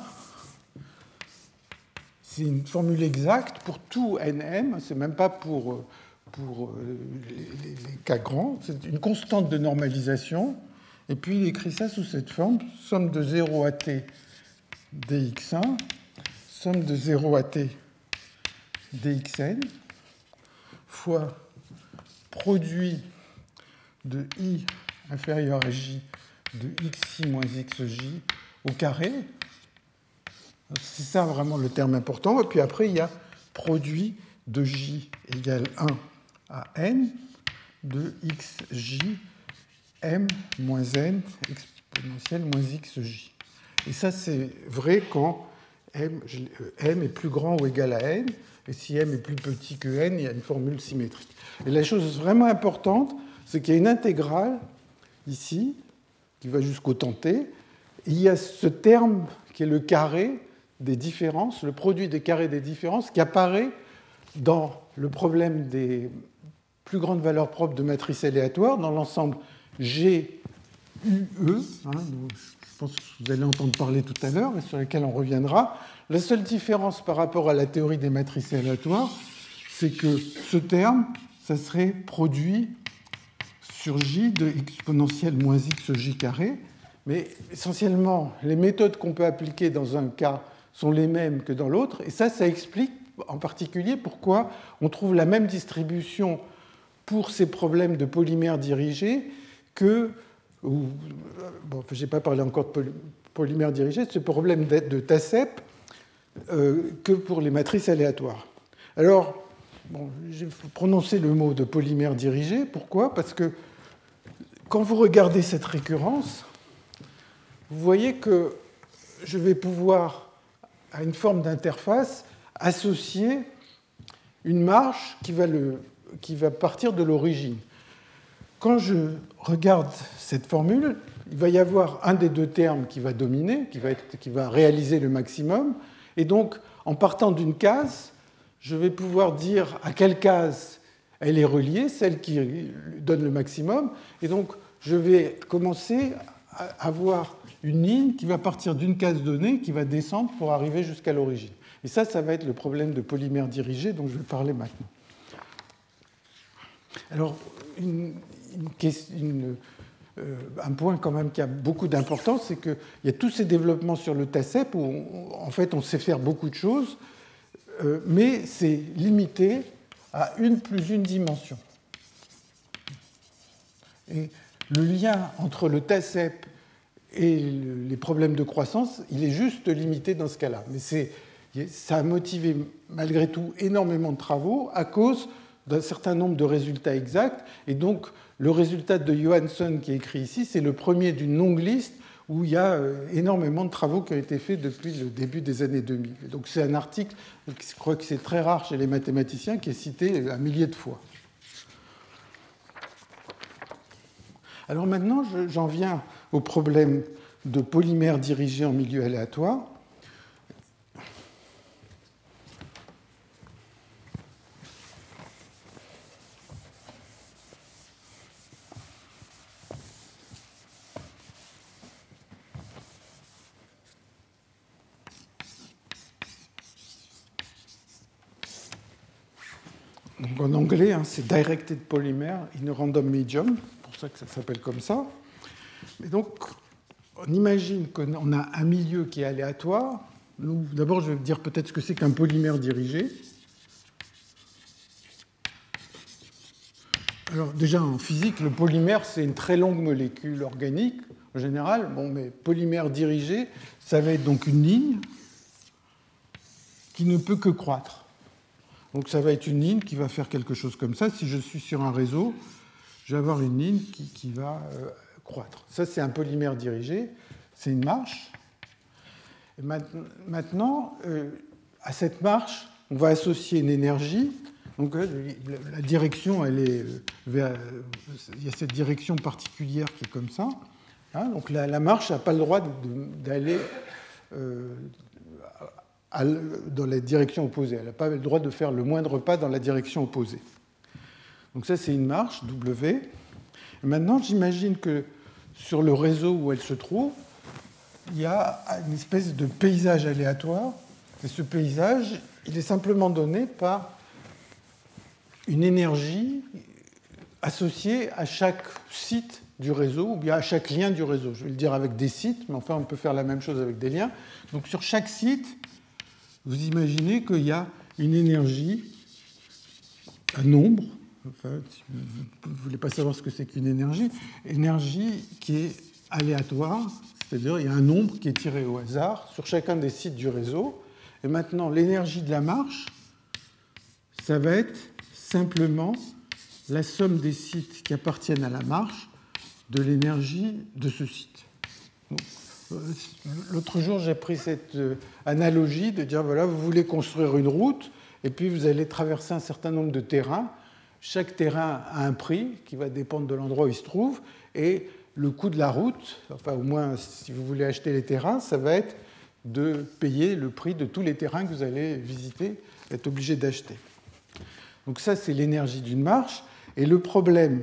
c'est une formule exacte pour tout NM, c'est même pas pour, pour euh, les, cas grands, c'est une constante de normalisation. Et puis il écrit ça sous cette forme somme de 0 à t dx1, somme de 0 à t dxn, fois produit de i inférieur à j de xi moins xj au carré, c'est ça vraiment le terme important. Et puis après, il y a produit de j égale 1 à n de xj m moins n exponentielle moins xj. Et ça, c'est vrai quand m, m est plus grand ou égal à n, et si m est plus petit que n, il y a une formule symétrique. Et la chose vraiment importante, c'est qu'il y a une intégrale ici, qui va jusqu'au temps t, il y a ce terme qui est le carré des différences, le produit des carrés des différences, qui apparaît dans le problème des plus grandes valeurs propres de matrices aléatoires, dans l'ensemble G, U, E, hein, je pense que vous allez entendre parler tout à l'heure, et sur lequel on reviendra. La seule différence par rapport à la théorie des matrices aléatoires, c'est que ce terme, ça serait produit sur J de exponentielle moins x j carré, mais essentiellement, les méthodes qu'on peut appliquer dans un cas sont les mêmes que dans l'autre, et ça, ça explique en particulier pourquoi on trouve la même distribution pour ces problèmes de polymères dirigés que, je n'ai pas parlé encore de polymères dirigés, ce problème de TACEP euh, que pour les matrices aléatoires. Alors, bon, j'ai prononcé le mot de polymère dirigé. Pourquoi? Parce que quand vous regardez cette récurrence, vous voyez que je vais pouvoir, à une forme d'interface, associer une marche qui va, qui va partir de l'origine. Quand je regarde cette formule, il va y avoir un des deux termes qui va dominer, qui va, qui va réaliser le maximum. Et donc, en partant d'une case, je vais pouvoir dire à quelle case elle est reliée, celle qui donne le maximum. Et donc, je vais commencer à avoir une ligne qui va partir d'une case donnée, qui va descendre pour arriver jusqu'à l'origine. Et ça, ça va être le problème de polymère dirigé dont je vais parler maintenant. Alors, euh, un point quand même qui a beaucoup d'importance, c'est qu'il y a tous ces développements sur le TACEP où en fait on sait faire beaucoup de choses, euh, mais c'est limité à une plus une dimension. Et le lien entre le TACEP et les problèmes de croissance, il est juste limité dans ce cas-là. Mais ça a motivé malgré tout énormément de travaux à cause d'un certain nombre de résultats exacts. Et donc, le résultat de Johansson qui est écrit ici, c'est le premier d'une longue liste où il y a euh, énormément de travaux qui ont été faits depuis le début des années 2000. Donc, c'est un article, je crois que c'est très rare chez les mathématiciens, qui est cité un millier de fois. Alors maintenant, j'en viens au problème de polymères dirigés en milieu aléatoire. en anglais, hein, c'est Directed Polymer in a Random Medium, pour ça que ça s'appelle comme ça. Donc, on imagine qu'on a un milieu qui est aléatoire. D'abord, je vais dire peut-être ce que c'est qu'un polymère dirigé. Alors déjà en physique, le polymère c'est une très longue molécule organique en général. Bon, mais polymère dirigé, ça va être donc une ligne qui ne peut que croître. Donc ça va être une ligne qui va faire quelque chose comme ça. Si je suis sur un réseau, je vais avoir une ligne qui, va euh, croître. Ça, c'est un polymère dirigé, c'est une marche. maintenant, euh, à cette marche, on va associer une énergie. Donc euh, la direction, elle est vers, il y a cette direction particulière qui est comme ça. Hein. donc la, marche n'a pas le droit d'aller euh, dans la direction opposée. Elle n'a pas le droit de faire le moindre pas dans la direction opposée. Donc ça, c'est une marche, W. maintenant, j'imagine que sur le réseau où elle se trouve, il y a une espèce de paysage aléatoire. Et ce paysage, il est simplement donné par une énergie associée à chaque site du réseau ou bien à chaque lien du réseau. Je vais le dire avec des sites, mais enfin on peut faire la même chose avec des liens. Donc sur chaque site, vous imaginez qu'il y a une énergie, un nombre, enfin, vous ne voulez pas savoir ce que c'est qu'une énergie, énergie qui est aléatoire, c'est-à-dire il y a un nombre qui est tiré au hasard sur chacun des sites du réseau. Et maintenant, l'énergie de la marche, ça va être simplement la somme des sites qui appartiennent à la marche de l'énergie de ce site. L'autre jour, j'ai pris cette analogie de dire voilà, vous voulez construire une route, et puis vous allez traverser un certain nombre de terrains. Chaque terrain a un prix qui va dépendre de l'endroit où il se trouve, et le coût de la route, enfin au moins si vous voulez acheter les terrains, ça va être de payer le prix de tous les terrains que vous allez visiter, être obligé d'acheter. Donc ça, c'est l'énergie d'une marche. Et le problème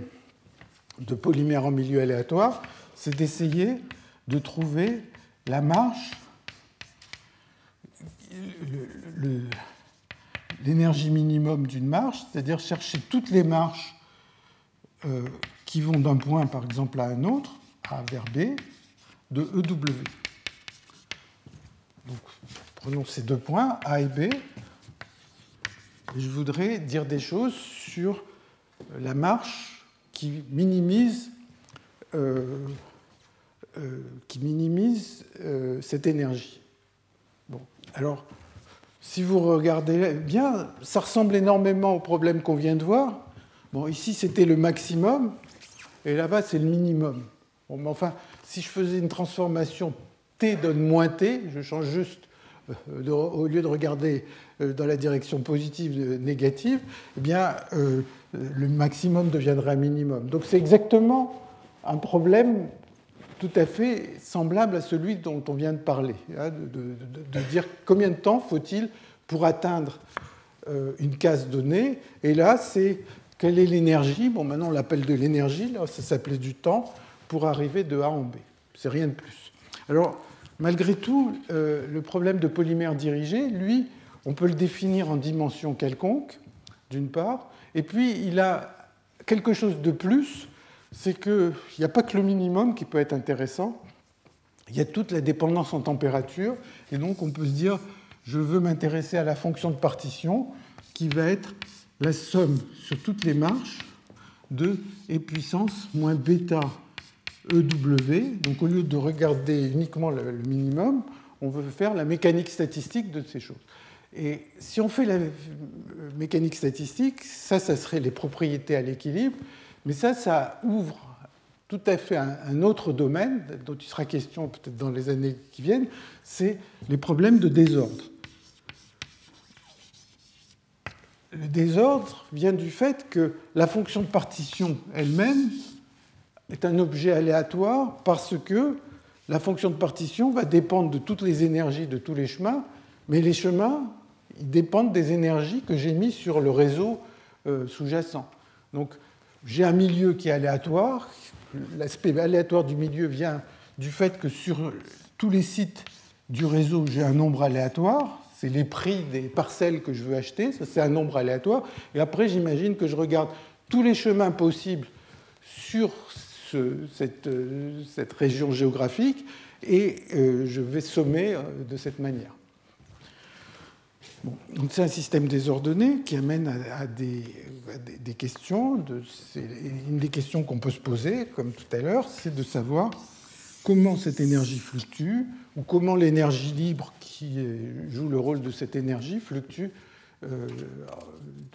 de polymère en milieu aléatoire, c'est d'essayer de trouver la marche, l'énergie minimum d'une marche, c'est-à-dire chercher toutes les marches euh, qui vont d'un point, par exemple, à un autre, A vers B, de EW. Donc, prenons ces deux points, A et B. je voudrais dire des choses sur la marche qui minimise, euh, euh, qui minimise cette énergie. Bon. Alors, si vous regardez bien, ça ressemble énormément au problème qu'on vient de voir. Bon, ici, c'était le maximum, et là-bas, c'est le minimum. Enfin, si je faisais une transformation t donne moins t, je change juste, au lieu de regarder dans la direction positive, négative, eh bien, le maximum deviendrait minimum. Donc c'est exactement un problème tout à fait semblable à celui dont on vient de parler, hein, de, dire combien de temps faut-il pour atteindre euh, une case donnée. Et là, c'est quelle est l'énergie Bon, maintenant on l'appelle de l'énergie, là ça s'appelait du temps, pour arriver de A en B. C'est rien de plus. Alors, malgré tout, euh, le problème de polymère dirigé, lui, on peut le définir en dimension quelconque, d'une part, et puis, il a quelque chose de plus, c'est qu'il n'y a pas que le minimum qui peut être intéressant, il y a toute la dépendance en température, et donc on peut se dire, je veux m'intéresser à la fonction de partition, qui va être la somme sur toutes les marches de E puissance moins bêta EW. Donc au lieu de regarder uniquement le minimum, on veut faire la mécanique statistique de ces choses. Et si on fait la mécanique statistique, ça, ça serait les propriétés à l'équilibre, mais ça, ça ouvre tout à fait un, autre domaine dont il sera question peut-être dans les années qui viennent, c'est les problèmes de désordre. Le désordre vient du fait que la fonction de partition elle-même est un objet aléatoire parce que la fonction de partition va dépendre de toutes les énergies de tous les chemins, mais les chemins ils dépendent des énergies que j'ai mises sur le réseau euh, sous-jacent. Donc j'ai un milieu qui est aléatoire. L'aspect aléatoire du milieu vient du fait que sur tous les sites du réseau, j'ai un nombre aléatoire. C'est les prix des parcelles que je veux acheter. Ça, c'est un nombre aléatoire. Et après, j'imagine que je regarde tous les chemins possibles sur cette, euh, cette, région géographique et euh, je vais sommer de cette manière c'est un système désordonné qui amène à, des, questions. une des questions qu'on peut se poser, comme tout à l'heure, c'est de savoir comment cette énergie fluctue, ou comment l'énergie libre qui joue le rôle de cette énergie fluctue, euh,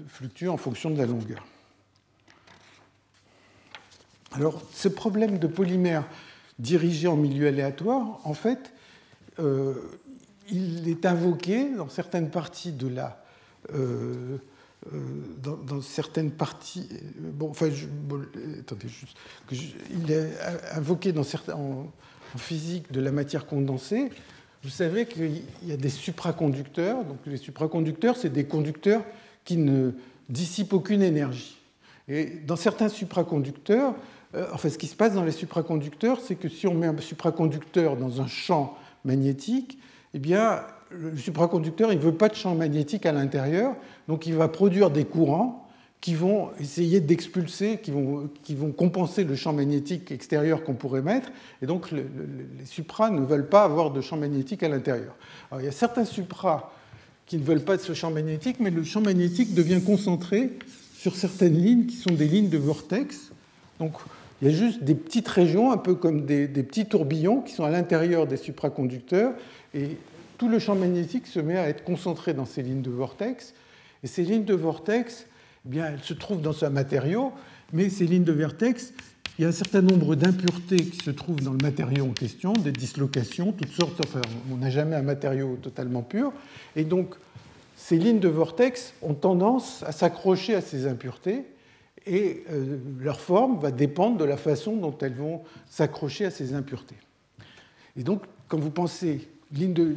fluctue en fonction de la longueur. Alors, ce problème de polymère dirigé en milieu aléatoire, en fait, euh, il est invoqué dans certaines parties de la. Euh, euh, dans, certaines parties. Euh, bon, enfin, attendez, juste, il est invoqué dans certains, en, physique de la matière condensée. Vous savez qu'il y a des supraconducteurs. Donc, les supraconducteurs, c'est des conducteurs qui ne dissipent aucune énergie. Et dans certains supraconducteurs, enfin, ce qui se passe dans les supraconducteurs, c'est que si on met un supraconducteur dans un champ magnétique, eh bien, le supraconducteur, il ne veut pas de champ magnétique à l'intérieur, donc il va produire des courants qui vont essayer d'expulser, qui vont, qui vont compenser le champ magnétique extérieur qu'on pourrait mettre, et donc les supras ne veulent pas avoir de champ magnétique à l'intérieur. Il y a certains supras qui ne veulent pas de ce champ magnétique, mais le champ magnétique devient concentré sur certaines lignes qui sont des lignes de vortex. Donc il y a juste des petites régions, un peu comme des petits tourbillons, qui sont à l'intérieur des supraconducteurs, et tout le champ magnétique se met à être concentré dans ces lignes de vortex. Et ces lignes de vortex, eh bien, elles se trouvent dans un matériau, mais ces lignes de vortex, il y a un certain nombre d'impuretés qui se trouvent dans le matériau en question, des dislocations, toutes sortes. Enfin, on n'a jamais un matériau totalement pur. Et donc, ces lignes de vortex ont tendance à s'accrocher à ces impuretés et euh, leur forme va dépendre de la façon dont elles vont s'accrocher à ces impuretés. Et donc, quand vous pensez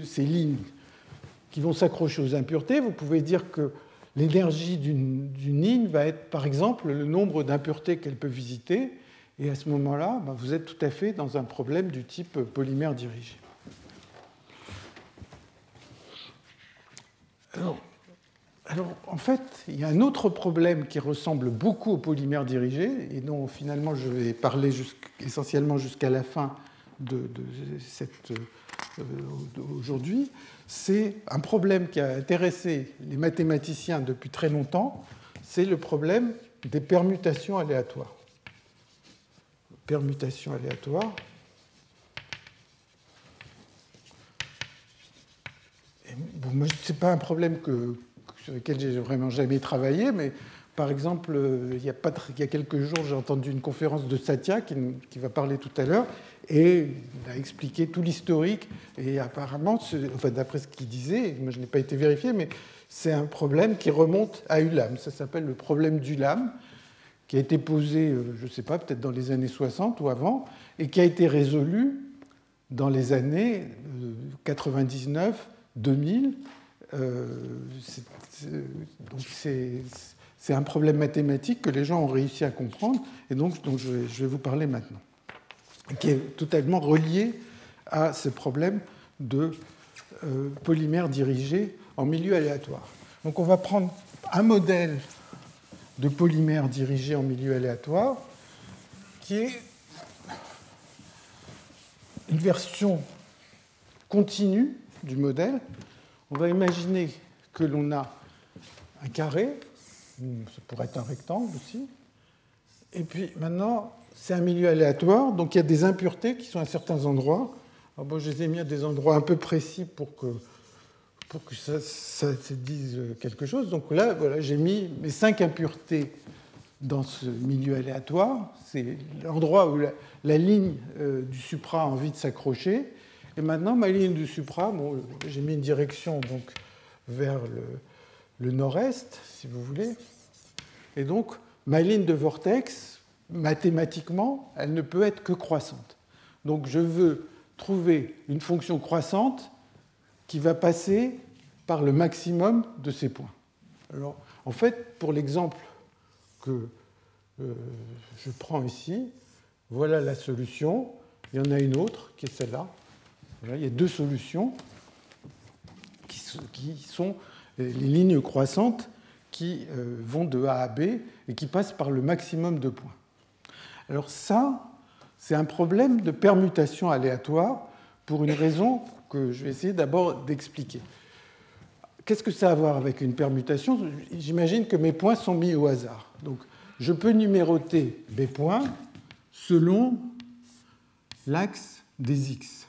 ces lignes qui vont s'accrocher aux impuretés, vous pouvez dire que l'énergie d'une ligne va être, par exemple, le nombre d'impuretés qu'elle peut visiter, et à ce moment-là, bah, vous êtes tout à fait dans un problème du type polymère dirigé. Alors, en fait, il y a un autre problème qui ressemble beaucoup au polymère dirigé, et dont finalement je vais parler essentiellement jusqu'à la fin de, cette aujourd'hui. C'est un problème qui a intéressé les mathématiciens depuis très longtemps, c'est le problème des permutations aléatoires permutation aléatoire. Bon, ce n'est pas un problème sur lequel j'ai vraiment jamais travaillé, mais par exemple, euh, il y a, quelques jours, j'ai entendu une conférence de Satya qui, va parler tout à l'heure, et il a expliqué tout l'historique. Et apparemment, enfin, d'après ce qu'il disait, moi je n'ai pas été vérifié, mais c'est un problème qui remonte à Ulam. Ça s'appelle le problème d'Ulam qui a été posé, euh, je ne sais pas, peut-être dans les années 60 ou avant, et qui a été résolu dans les années 99, 2000. Euh, donc c'est un problème mathématique que les gens ont réussi à comprendre, et donc, donc je, vais, vous parler maintenant, qui est totalement relié à ce problème de euh, polymère dirigé en milieu aléatoire. Donc on va prendre un modèle de polymère dirigé en milieu aléatoire, qui est une version continue du modèle. On va imaginer que l'on a un carré, ça pourrait être un rectangle aussi, et puis maintenant, c'est un milieu aléatoire, donc il y a des impuretés qui sont à certains endroits. Alors bon, je les ai mis à des endroits un peu précis pour que pour que ça, se dise quelque chose. Donc là, voilà, j'ai mis mes cinq impuretés dans ce milieu aléatoire. C'est l'endroit où la, ligne euh, du supra a envie de s'accrocher. Et maintenant, ma ligne du supra, bon, j'ai mis une direction donc, vers le, le nord-est, si vous voulez. Et donc, ma ligne de vortex, mathématiquement, elle ne peut être que croissante. Donc, je veux trouver une fonction croissante qui va passer par le maximum de ces points. Alors, en fait, pour l'exemple que euh, je prends ici, voilà la solution. Il y en a une autre qui est celle-là. il y a deux solutions qui sont les lignes croissantes qui euh, vont de A à B et qui passent par le maximum de points. Alors ça, c'est un problème de permutation aléatoire pour une raison que je vais essayer d'abord d'expliquer. Qu'est-ce que ça a à voir avec une permutation? J'imagine que mes points sont mis au hasard. Donc, je peux numéroter mes points selon l'axe des x.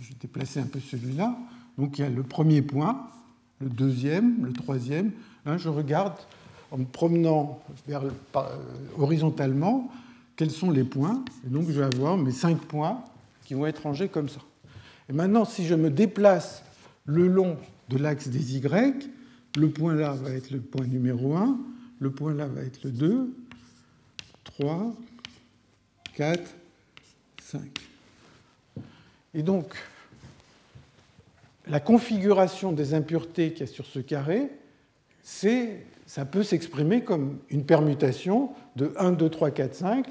Je vais déplacer un peu celui-là. Donc, il y a le premier point, le deuxième, le troisième. je regarde en me promenant euh, horizontalement quels sont les points. Et donc, je vais avoir mes cinq points qui vont être rangés comme ça. Et maintenant, si je me déplace le long de l'axe des Y, le point là va être le point numéro 1, le point là va être le 2, 3, 4, 5. Et donc, la configuration des impuretés qu'il y a sur ce carré, ça peut s'exprimer comme une permutation de 1, 2, 3, 4, 5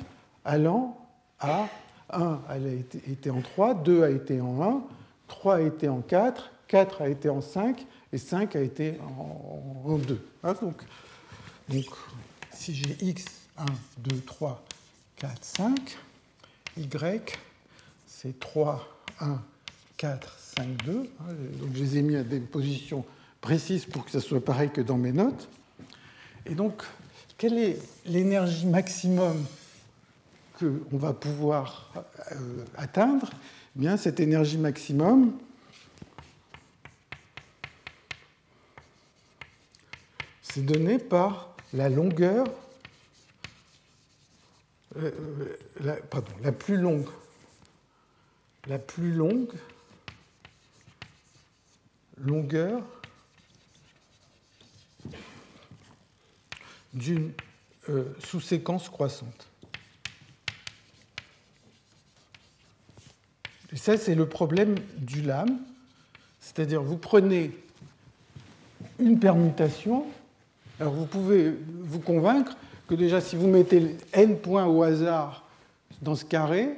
allant à 1 a été en 3, 2 a été en 1, 3 a été en 4, 4 a été en 5 et 5 a été en, 2. Hein, donc, si j'ai x, 1, 2, 3, 4, 5, y, c'est 3, 1, 4, 5, 2. donc je les ai mis à des positions précises pour que ça soit pareil que dans mes notes. Et donc, quelle est l'énergie maximum qu'on va pouvoir euh, atteindre, eh bien, cette énergie maximum, c'est donné par la longueur euh, la, pardon, la plus longue, la plus longue longueur d'une euh, sous-séquence croissante. Et ça, c'est le problème du lame. C'est-à-dire, vous prenez une permutation, alors vous pouvez vous convaincre que déjà, si vous mettez n points au hasard dans ce carré,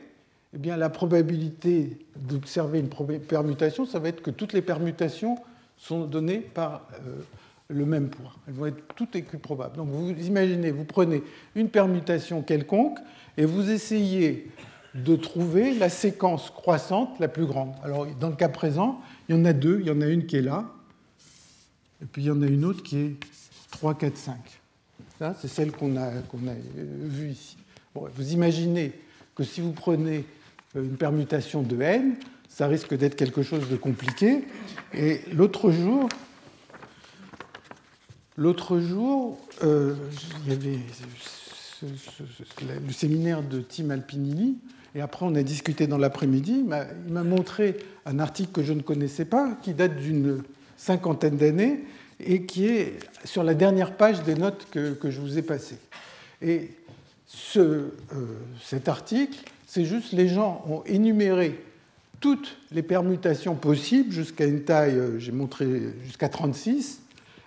eh bien, la probabilité d'observer une permutation, ça va être que toutes les permutations sont données par euh, le même point. Elles vont être toutes équiprobables. Donc vous imaginez, vous prenez une permutation quelconque et vous essayez de trouver la séquence croissante la plus grande. Alors dans le cas présent, il y en a deux. Il y en a une qui est là, et puis il y en a une autre qui est 3, 4, 5. Ça, c'est celle qu'on a, qu'on a euh, vue ici. vous imaginez que si vous prenez une permutation de n, ça risque d'être quelque chose de compliqué. Et l'autre jour, l'autre jour, euh, il y avait le séminaire de Tim Alpinini, et après on a discuté dans l'après-midi. Il m'a montré un article que je ne connaissais pas, qui date d'une cinquantaine d'années, et qui est sur la dernière page des notes que, je vous ai passées. Et euh, cet article, c'est juste les gens ont énuméré toutes les permutations possibles jusqu'à une taille, euh, j'ai montré jusqu'à 36,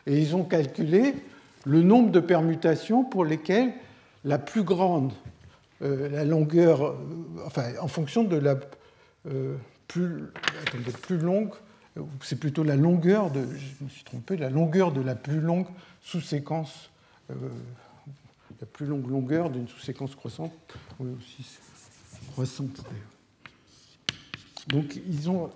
et ils ont calculé le nombre de permutations pour lesquelles la plus grande, euh, la longueur, enfin en fonction de la plus, longue c'est plutôt la longueur de, je me suis trompé, la longueur de la plus longue sous-séquence, euh, la plus longue longueur d'une sous-séquence croissante, oui, aussi Donc ils ont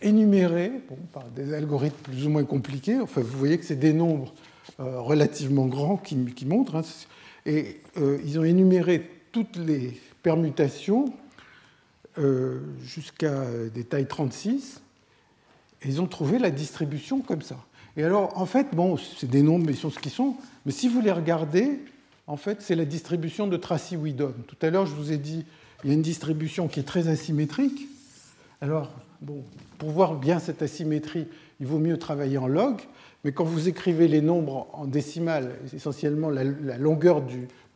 énuméré, par des algorithmes plus ou moins compliqués, enfin vous voyez que c'est des nombres euh, relativement grands qui, montrent, hein, et euh, ils ont énuméré toutes les permutations jusqu'à des tailles 36, ils ont trouvé la distribution comme ça. Et alors, en fait, bon, c'est des nombres, mais ils sont ce qu'ils sont. Mais si vous les regardez, en fait, c'est la distribution de Tracy-Widom. Tout à l'heure, je vous ai dit, il y a une distribution qui est très asymétrique. Alors, bon, pour voir bien cette asymétrie, il vaut mieux travailler en log. Mais quand vous écrivez les nombres en décimales, essentiellement la, longueur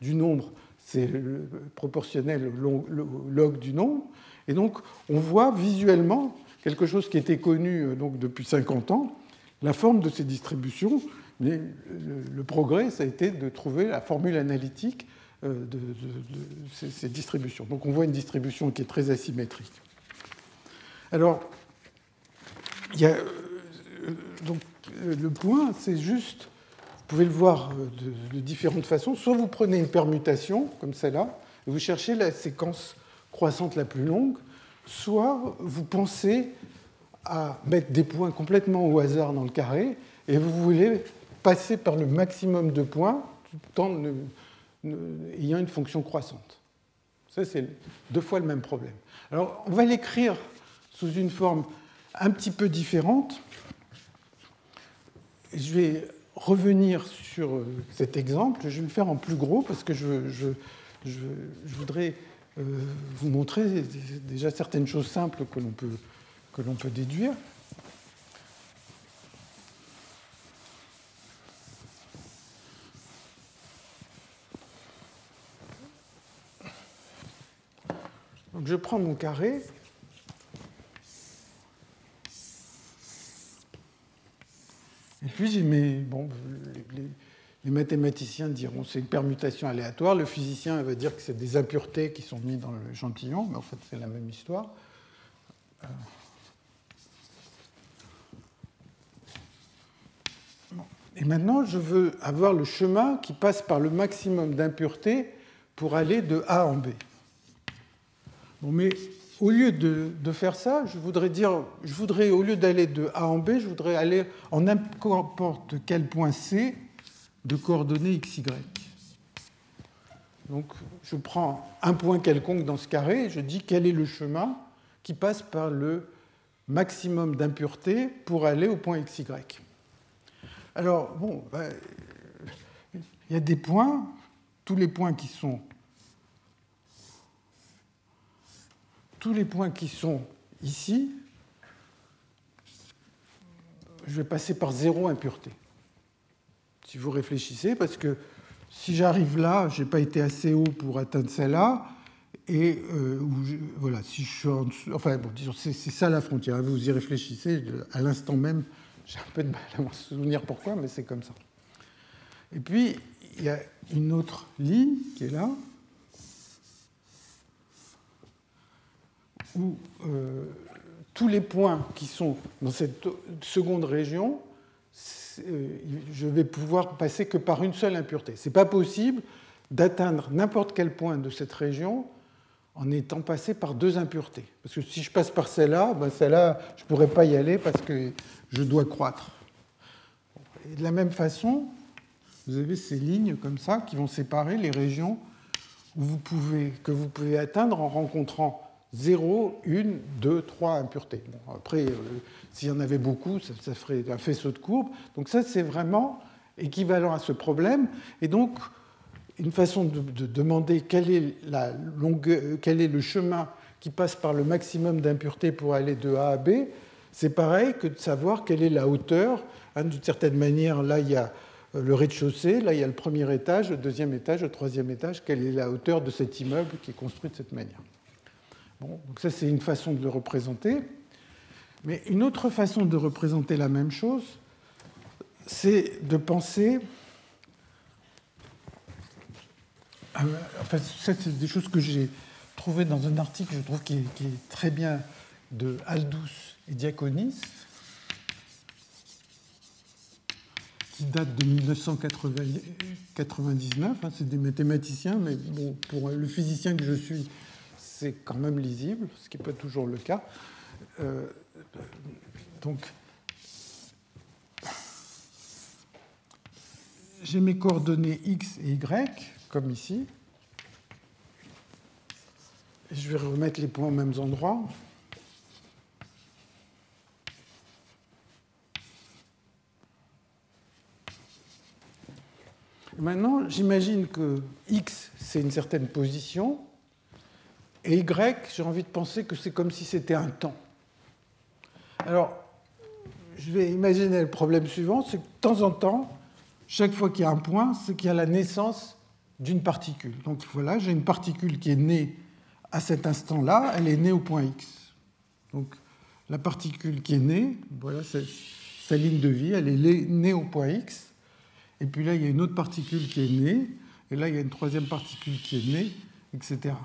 du, nombre, c'est proportionnel au log du nombre. Et donc, on voit visuellement quelque chose qui était connu euh, donc depuis 50 ans, la forme de ces distributions. Mais le, progrès, ça a été de trouver la formule analytique euh, de, ces, distributions. Donc on voit une distribution qui est très asymétrique. Alors, euh, donc, le point, c'est juste, vous pouvez le voir de, de, différentes façons. Soit vous prenez une permutation, comme celle-là, et vous cherchez la séquence croissante la plus longue, soit vous pensez à mettre des points complètement au hasard dans le carré et vous voulez passer par le maximum de points tout en ayant une fonction croissante. Ça, c'est deux fois le même problème. Alors, on va l'écrire sous une forme un petit peu différente. Je vais revenir sur cet exemple. Je vais le faire en plus gros parce que je, je, je voudrais euh, vous montrer déjà certaines choses simples que l'on peut, que l'on peut déduire. Je prends mon carré. Et puis j'ai bon, les, les mathématiciens diront c'est une permutation aléatoire, le physicien va dire que c'est des impuretés qui sont mises dans le l'échantillon, mais en fait c'est la même histoire. Euh. Et maintenant, je veux avoir le chemin qui passe par le maximum d'impuretés pour aller de A en B. Mais au lieu de, de, faire ça, je voudrais dire, je voudrais, au lieu d'aller de A en B, je voudrais aller en n'importe quel point C de coordonnées xy. Donc je prends un point quelconque dans ce carré et je dis quel est le chemin qui passe par le maximum d'impureté pour aller au point xy. Alors, bon, ben, il y a des points, tous les points qui sont tous les points qui sont ici, je vais passer par zéro impureté. Si vous réfléchissez, parce que si j'arrive là, je n'ai pas été assez haut pour atteindre celle-là, et euh, voilà, si je suis en dessous, enfin bon, disons, c'est ça la frontière. Hein, vous y réfléchissez, à l'instant même, j'ai un peu de mal à me souvenir pourquoi, mais c'est comme ça. Et puis, il y a une autre ligne qui est là, où euh, tous les points qui sont dans cette seconde région, euh, je vais pouvoir passer que par une seule impureté. Ce n'est pas possible d'atteindre n'importe quel point de cette région en étant passé par deux impuretés. Parce que si je passe par celle-là, ben celle-là, je ne pourrais pas y aller parce que je dois croître. De la même façon, vous avez ces lignes comme ça qui vont séparer les régions où vous pouvez, que vous pouvez atteindre en rencontrant 0, 1, 2, 3 impuretés. après, euh, s'il y en avait beaucoup, ça, ferait un faisceau de courbes. Donc ça, c'est vraiment équivalent à ce problème. Et donc, une façon de, demander quel est, la quel est le chemin qui passe par le maximum d'impuretés pour aller de A à B, c'est pareil que de savoir quelle est la hauteur. Hein, D'une certaine manière, là, il y a euh, le rez-de-chaussée, là, il y a le premier étage, le deuxième étage, le troisième étage. Quelle est la hauteur de cet immeuble qui est construit de cette manière? Donc ça, c'est une façon de le représenter. Mais une autre façon de représenter la même chose, c'est de penser Ah, enfin, ça, c'est des choses que j'ai trouvées dans un article, je trouve, qui est, très bien de Aldous et Diaconis, qui date de 1999. Hein, c'est des mathématiciens, mais bon, pour le physicien que je suis, c'est quand même lisible, ce qui n'est pas toujours le cas. Euh, donc, j'ai mes coordonnées x et y comme ici. Je vais remettre les points aux mêmes endroits. Maintenant, j'imagine que x, c'est une certaine position, et y, j'ai envie de penser que c'est comme si c'était un temps. Alors, je vais imaginer le problème suivant, c'est que de temps en temps, chaque fois qu'il y a un point, c'est qu'il y a la naissance d'une particule. Donc voilà, j'ai une particule qui est née à cet instant-là, elle est née au point X. Donc la particule qui est née, voilà sa ligne de vie, elle est née au point X. Et puis là, il y a une autre particule qui est née, et là, il y a une troisième particule qui est née, etc.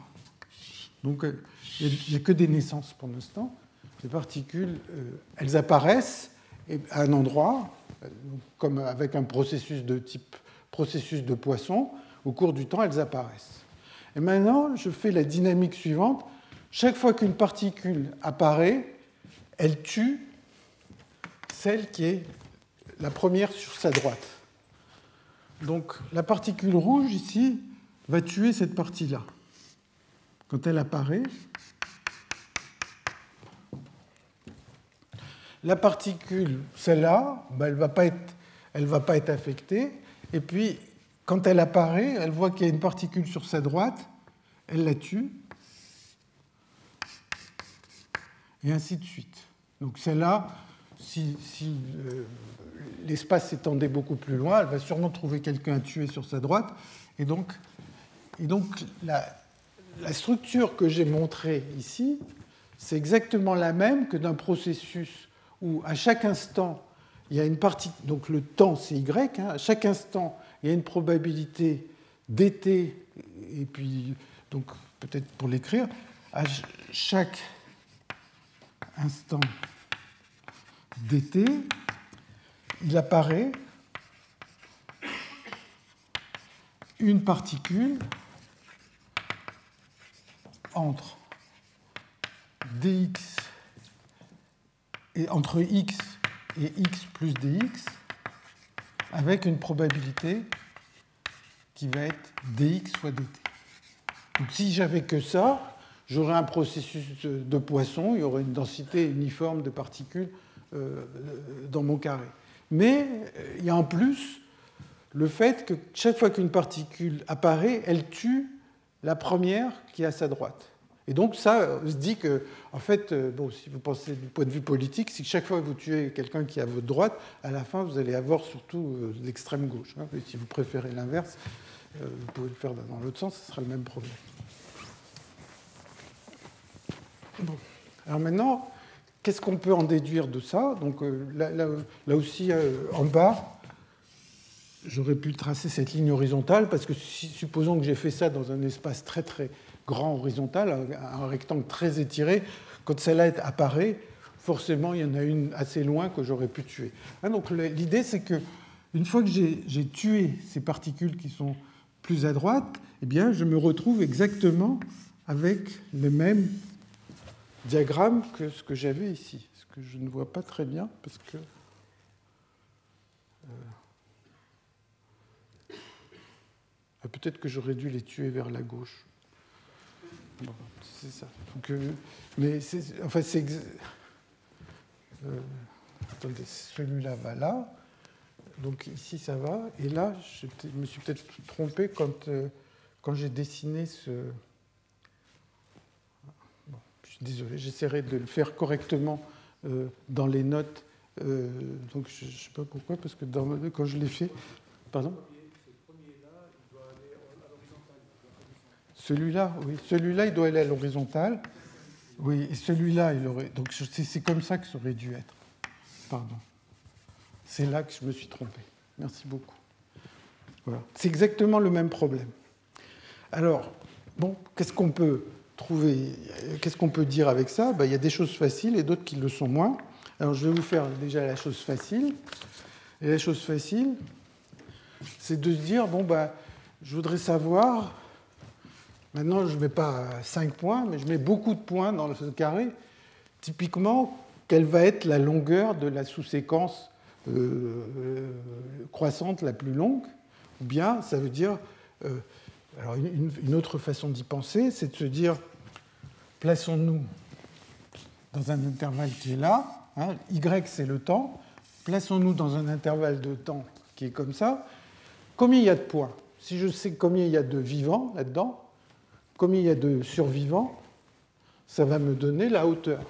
Donc euh, il n'y a, que des naissances pour l'instant. Les particules, euh, elles apparaissent à un endroit, euh, comme avec un processus de type processus de poisson, au cours du temps, elles apparaissent. Et maintenant, je fais la dynamique suivante. Chaque fois qu'une particule apparaît, elle tue celle qui est la première sur sa droite. Donc la particule rouge ici va tuer cette partie-là. Quand elle apparaît, la particule, celle-là, ben, elle ne va, pas être affectée. Et puis quand elle apparaît, elle voit qu'il y a une particule sur sa droite, elle la tue, et ainsi de suite. Donc celle-là, si, euh, l'espace s'étendait beaucoup plus loin, elle va sûrement trouver quelqu'un à tuer sur sa droite. Et donc la, la structure que j'ai montrée ici, c'est exactement la même que d'un processus où à chaque instant, il y a une partie, donc le temps c'est y, hein, à chaque instant, il y a une probabilité d'été, et puis, donc peut-être pour l'écrire, à chaque instant d'été, il apparaît une particule entre dx et entre x et x plus dx avec une probabilité qui va être dx fois dt. Donc si j'avais que ça, j'aurais un processus de poisson, il y aurait une densité uniforme de particules euh, dans mon carré. Mais euh, il y a en plus le fait que chaque fois qu'une particule apparaît, elle tue la première qui est à sa droite. Et donc ça on se dit que, en fait, euh, bon, si vous pensez du point de vue politique, si chaque fois que vous tuez quelqu'un qui est à votre droite, à la fin, vous allez avoir surtout euh, l'extrême gauche. Hein. Si vous préférez l'inverse, euh, vous pouvez le faire dans l'autre sens, ce sera le même problème. Bon. Alors maintenant, qu'est-ce qu'on peut en déduire de ça? Donc là, aussi, en bas, j'aurais pu tracer cette ligne horizontale, parce que supposons que j'ai fait ça dans un espace très très grand horizontal, un rectangle très étiré, quand celle-là apparaît, forcément il y en a une assez loin que j'aurais pu tuer. Hein, donc l'idée c'est que une fois que j'ai tué ces particules qui sont plus à droite, eh bien je me retrouve exactement avec le même diagramme que ce que j'avais ici. Ce que je ne vois pas très bien parce que euh, peut-être que j'aurais dû les tuer vers la gauche c'est ça. Euh, mais en fait, c'est. Euh, attendez, celui-là va là. Donc ici, ça va. Et là, je me suis peut-être trompé quand, euh, quand j'ai dessiné ce. Bon, je suis désolé, j'essaierai de le faire correctement dans les notes. donc je ne sais pas pourquoi, parce que dans, quand je l'ai fait. Pardon? Celui-là, oui. Celui-là, il doit aller à l'horizontale. Oui, et celui-là, il aurait. Donc c'est comme ça que ça aurait dû être. Pardon. C'est là que je me suis trompé. Merci beaucoup. Voilà. C'est exactement le même problème. Alors, bon, qu'est-ce qu'on peut trouver Qu'est-ce qu'on peut dire avec ça? Ben, Il y a des choses faciles et d'autres qui le sont moins. Alors, je vais vous faire déjà la chose facile. Et la chose facile, c'est de se dire bon, ben, je voudrais savoir Maintenant, je ne mets pas 5 points, mais je mets beaucoup de points dans ce carré. Typiquement, quelle va être la longueur de la sous-séquence euh, euh, croissante la plus longue? Ou bien, ça veut dire. Euh, alors, une, autre façon d'y penser, c'est de se dire plaçons-nous dans un intervalle qui est là. Hein, y, c'est le temps. Plaçons-nous dans un intervalle de temps qui est comme ça. Combien il y a de points? Si je sais combien il y a de vivants là-dedans, comme il y a de survivants, ça va me donner la hauteur.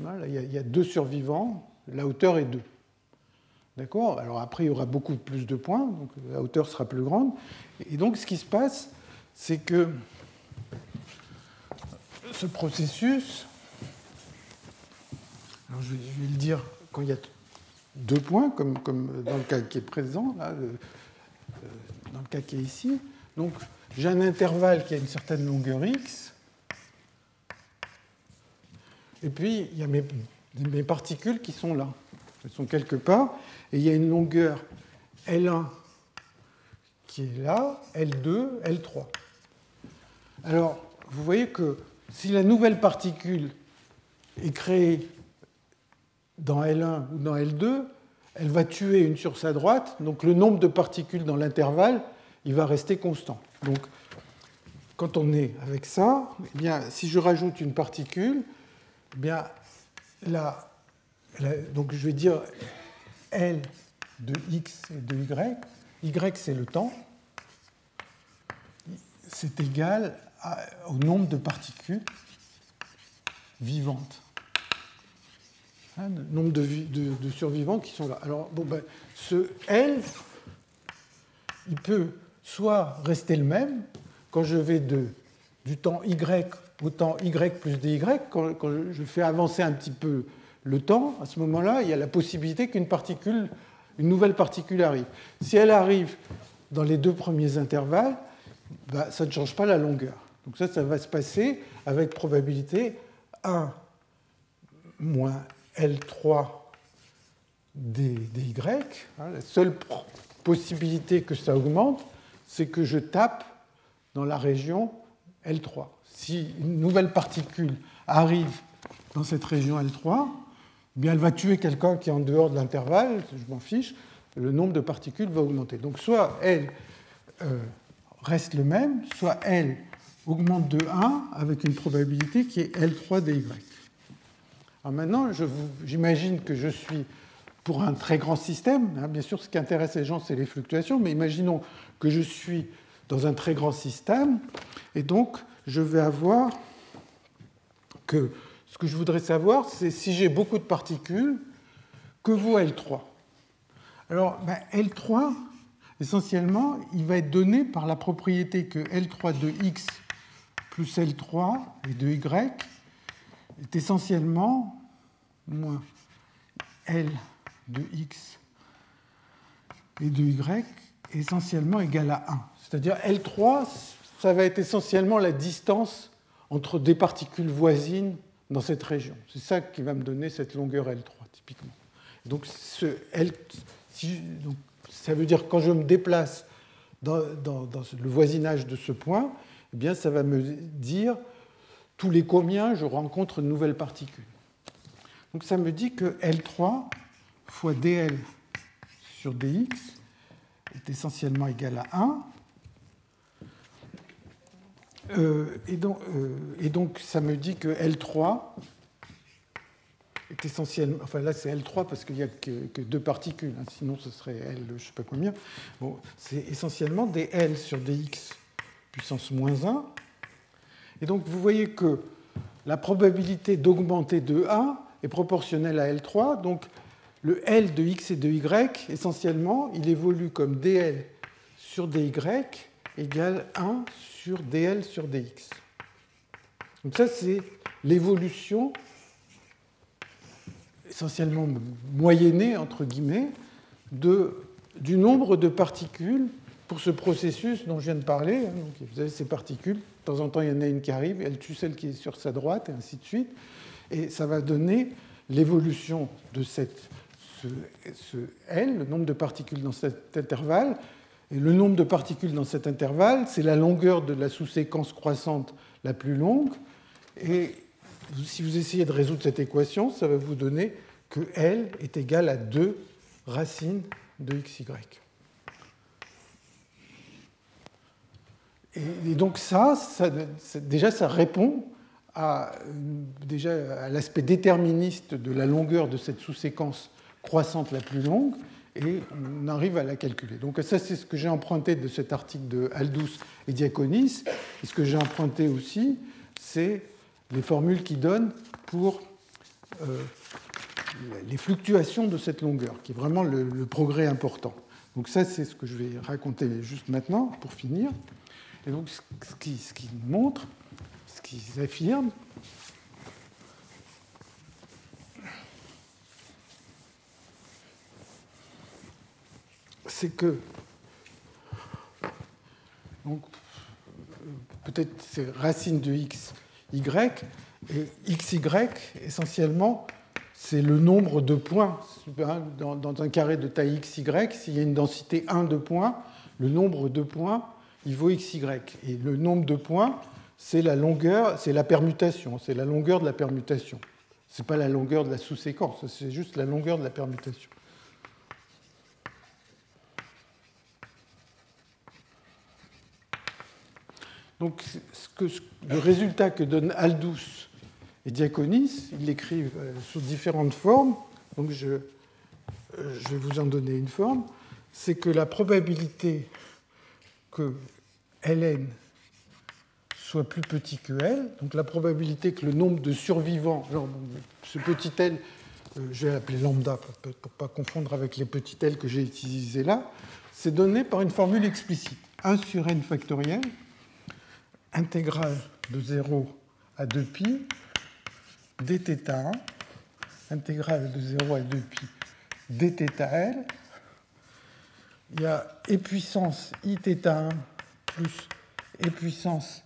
il, y a, deux survivants, la hauteur est 2. D'accord? Alors après, il y aura beaucoup plus de points, donc la hauteur sera plus grande. Et donc ce qui se passe, c'est que ce processus, alors je, vais, le dire quand il y a deux points, comme, dans le cas qui est présent, là, euh, dans le cas qui est ici. Donc j'ai un intervalle qui a une certaine longueur x, et puis il y a mes, particules qui sont là. Elles sont quelque part, et il y a une longueur L1 qui est là, L2, L3. Alors, vous voyez que si la nouvelle particule est créée dans L1 ou dans L2, elle va tuer une sur sa droite, donc le nombre de particules dans l'intervalle, il va rester constant. Donc, quand on est avec ça, eh bien, si je rajoute une particule, eh bien, là, donc je vais dire L de x et de y. y, c'est le temps. C'est égal au nombre de particules vivantes. Hein, le nombre de, survivants qui sont là. Alors, bon, ben, ce L, il peut soit rester le même quand je vais du temps y au temps y plus dy, quand, quand je fais avancer un petit peu le temps, à ce moment-là, il y a la possibilité qu'une particule, une nouvelle particule arrive. Si elle arrive dans les deux premiers intervalles, bah, ça ne change pas la longueur. Donc ça, ça va se passer avec probabilité 1 moins L3 dy. Hein, la seule possibilité que ça augmente, c'est que je tape dans la région L3. Si une nouvelle particule arrive dans cette région L3, eh bien elle va tuer quelqu'un qui est en dehors de l'intervalle, je m'en fiche, le nombre de particules va augmenter. Donc soit elle euh, reste le même, soit elle augmente de 1 avec une probabilité qui est L3 dy. Alors maintenant, j'imagine que je suis pour un très grand système. Hein, bien sûr, ce qui intéresse les gens, c'est les fluctuations, mais imaginons que je suis dans un très grand système, et donc je vais avoir que ce que je voudrais savoir, c'est si j'ai beaucoup de particules, que vaut L3 Alors, ben, L3, essentiellement, il va être donné par la propriété que L3 de x plus L3 et de y est essentiellement moins L de x et de y essentiellement égal à 1. C'est-à-dire L3, ça va être essentiellement la distance entre des particules voisines dans cette région. C'est ça qui va me donner cette longueur L3, typiquement. Donc, ce L, ça veut dire que quand je me déplace dans, le voisinage de ce point, eh bien, ça va me dire tous les combien je rencontre de nouvelles particules. Donc ça me dit que L3 fois dl sur dx est essentiellement égal à 1. Euh, et, donc, euh, et, donc, ça me dit que L3 est essentiellement. Enfin là, c'est L3 parce qu'il n'y a que, deux particules, hein, sinon ce serait L, je ne sais pas combien. C'est essentiellement des L sur dx puissance moins 1. Et donc, vous voyez que la probabilité d'augmenter de A est proportionnelle à L3. Donc, le L de x et de y, essentiellement, il évolue comme dl sur dy égale 1 sur dl sur dx. Donc ça, c'est l'évolution essentiellement moyennée, entre guillemets, de, du nombre de particules pour ce processus dont je viens de parler. Donc, vous avez ces particules, de temps en temps, il y en a une qui arrive, elle tue celle qui est sur sa droite, et ainsi de suite. Et ça va donner l'évolution de cette ce, L, le nombre de particules dans cet intervalle. Et le nombre de particules dans cet intervalle, c'est la longueur de la sous-séquence croissante la plus longue. Et si vous essayez de résoudre cette équation, ça va vous donner que L est égal à 2 racines de xy. Et, donc ça, déjà, ça répond à, déjà à l'aspect déterministe de la longueur de cette sous-séquence croissante la plus longue, et on arrive à la calculer. Donc ça, c'est ce que j'ai emprunté de cet article de Aldous et Diaconis. Et ce que j'ai emprunté aussi, c'est les formules qui donnent pour euh, les fluctuations de cette longueur, qui est vraiment le, le progrès important. Donc ça, c'est ce que je vais raconter juste maintenant, pour finir. Et donc ce qui, ce qui montre, ce qu'ils affirment, c'est que peut-être c'est racine de x, y, et xy, essentiellement, c'est le nombre de points. Hein, dans, un carré de taille xy, s'il y a une densité 1 de points, le nombre de points, il vaut xy. Et le nombre de points, c'est la longueur, c'est la permutation, c'est la longueur de la permutation. Ce n'est pas la longueur de la sous-séquence, c'est juste la longueur de la permutation. Donc le résultat que donnent Aldous et Diaconis, ils l'écrivent euh, sous différentes formes, donc je, euh, je, vais vous en donner une forme, c'est que la probabilité que ln soit plus petit que L, donc la probabilité que le nombre de survivants, genre ce petit L, euh, je vais l'appeler lambda pour ne pas confondre avec les petits L que j'ai utilisés là, c'est donné par une formule explicite. 1 sur n factoriel intégrale de 0 à 2pi dθ1, intégrale de 0 à 2pi dθl. Il y a e puissance i 1 plus e puissance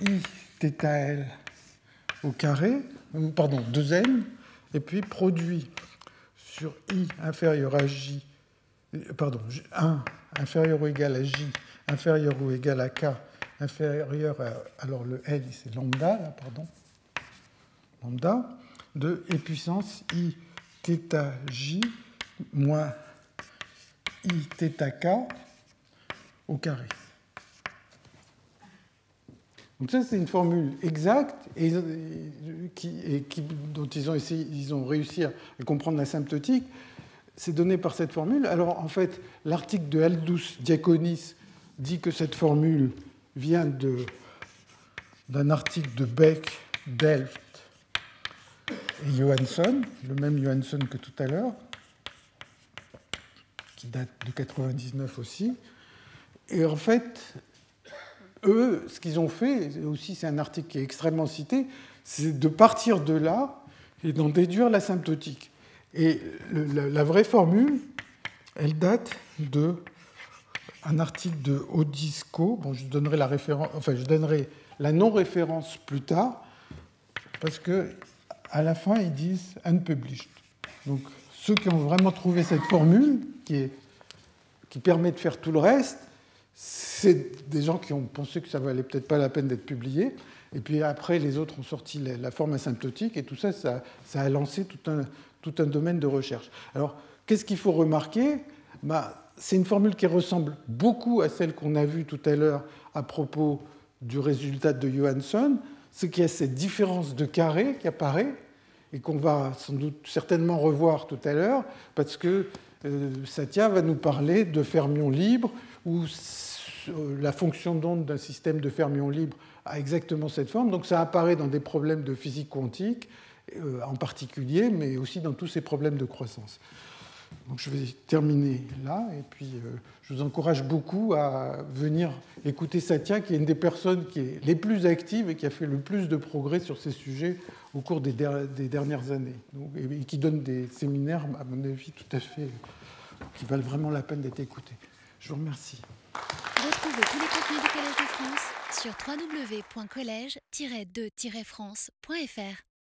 i θl au carré, euh, pardon, 2n, et puis produit sur i inférieur à j, euh, pardon, 1 inférieur ou égal à j inférieur ou égal à k inférieur à, alors le L, c'est lambda, là, pardon, lambda, de e puissance i θ j moins i k au carré. Donc ça, c'est une formule exacte et, qui, dont ils ont, essayé, ils ont réussi à comprendre l'asymptotique. C'est donné par cette formule. Alors, en fait, l'article de Aldous Diaconis dit que cette formule vient d'un article de Beck, Delft et Johansson, le même Johansson que tout à l'heure, qui date de 99 aussi. Et en fait, eux, ce qu'ils ont fait, aussi c'est un article qui est extrêmement cité, c'est de partir de là et d'en déduire l'asymptotique. Et la, vraie formule, elle date de un article de Odisco. Bon, je donnerai la référence, enfin, je donnerai la non-référence plus tard, parce que à la fin ils disent unpublished. Donc, ceux qui ont vraiment trouvé cette formule, qui, permet de faire tout le reste, c'est des gens qui ont pensé que ça valait peut-être pas la peine d'être publié. Et puis après, les autres ont sorti la forme asymptotique, et tout ça, ça, ça a lancé tout un, tout un domaine de recherche. Alors, qu'est-ce qu'il faut remarquer? Bah, C'est une formule qui ressemble beaucoup à celle qu'on a vue tout à l'heure à propos du résultat de Johansson, c'est qu'il y a cette différence de carré qui apparaît et qu'on va sans doute certainement revoir tout à l'heure, parce que euh, Satya va nous parler de fermions libres, où la fonction d'onde d'un système de fermions libres a exactement cette forme. Donc ça apparaît dans des problèmes de physique quantique euh, en particulier, mais aussi dans tous ces problèmes de croissance. Donc je vais terminer là, et puis euh, je vous encourage beaucoup à venir écouter Satya, qui est une des personnes qui est les plus actives et qui a fait le plus de progrès sur ces sujets au cours des, dernières années, et, qui donne des séminaires, à mon avis, tout à fait, qui valent vraiment la peine d'être écoutés. Je vous remercie.
Retrouvez tous les contenus du Collège de France sur www.colège-2-france.fr.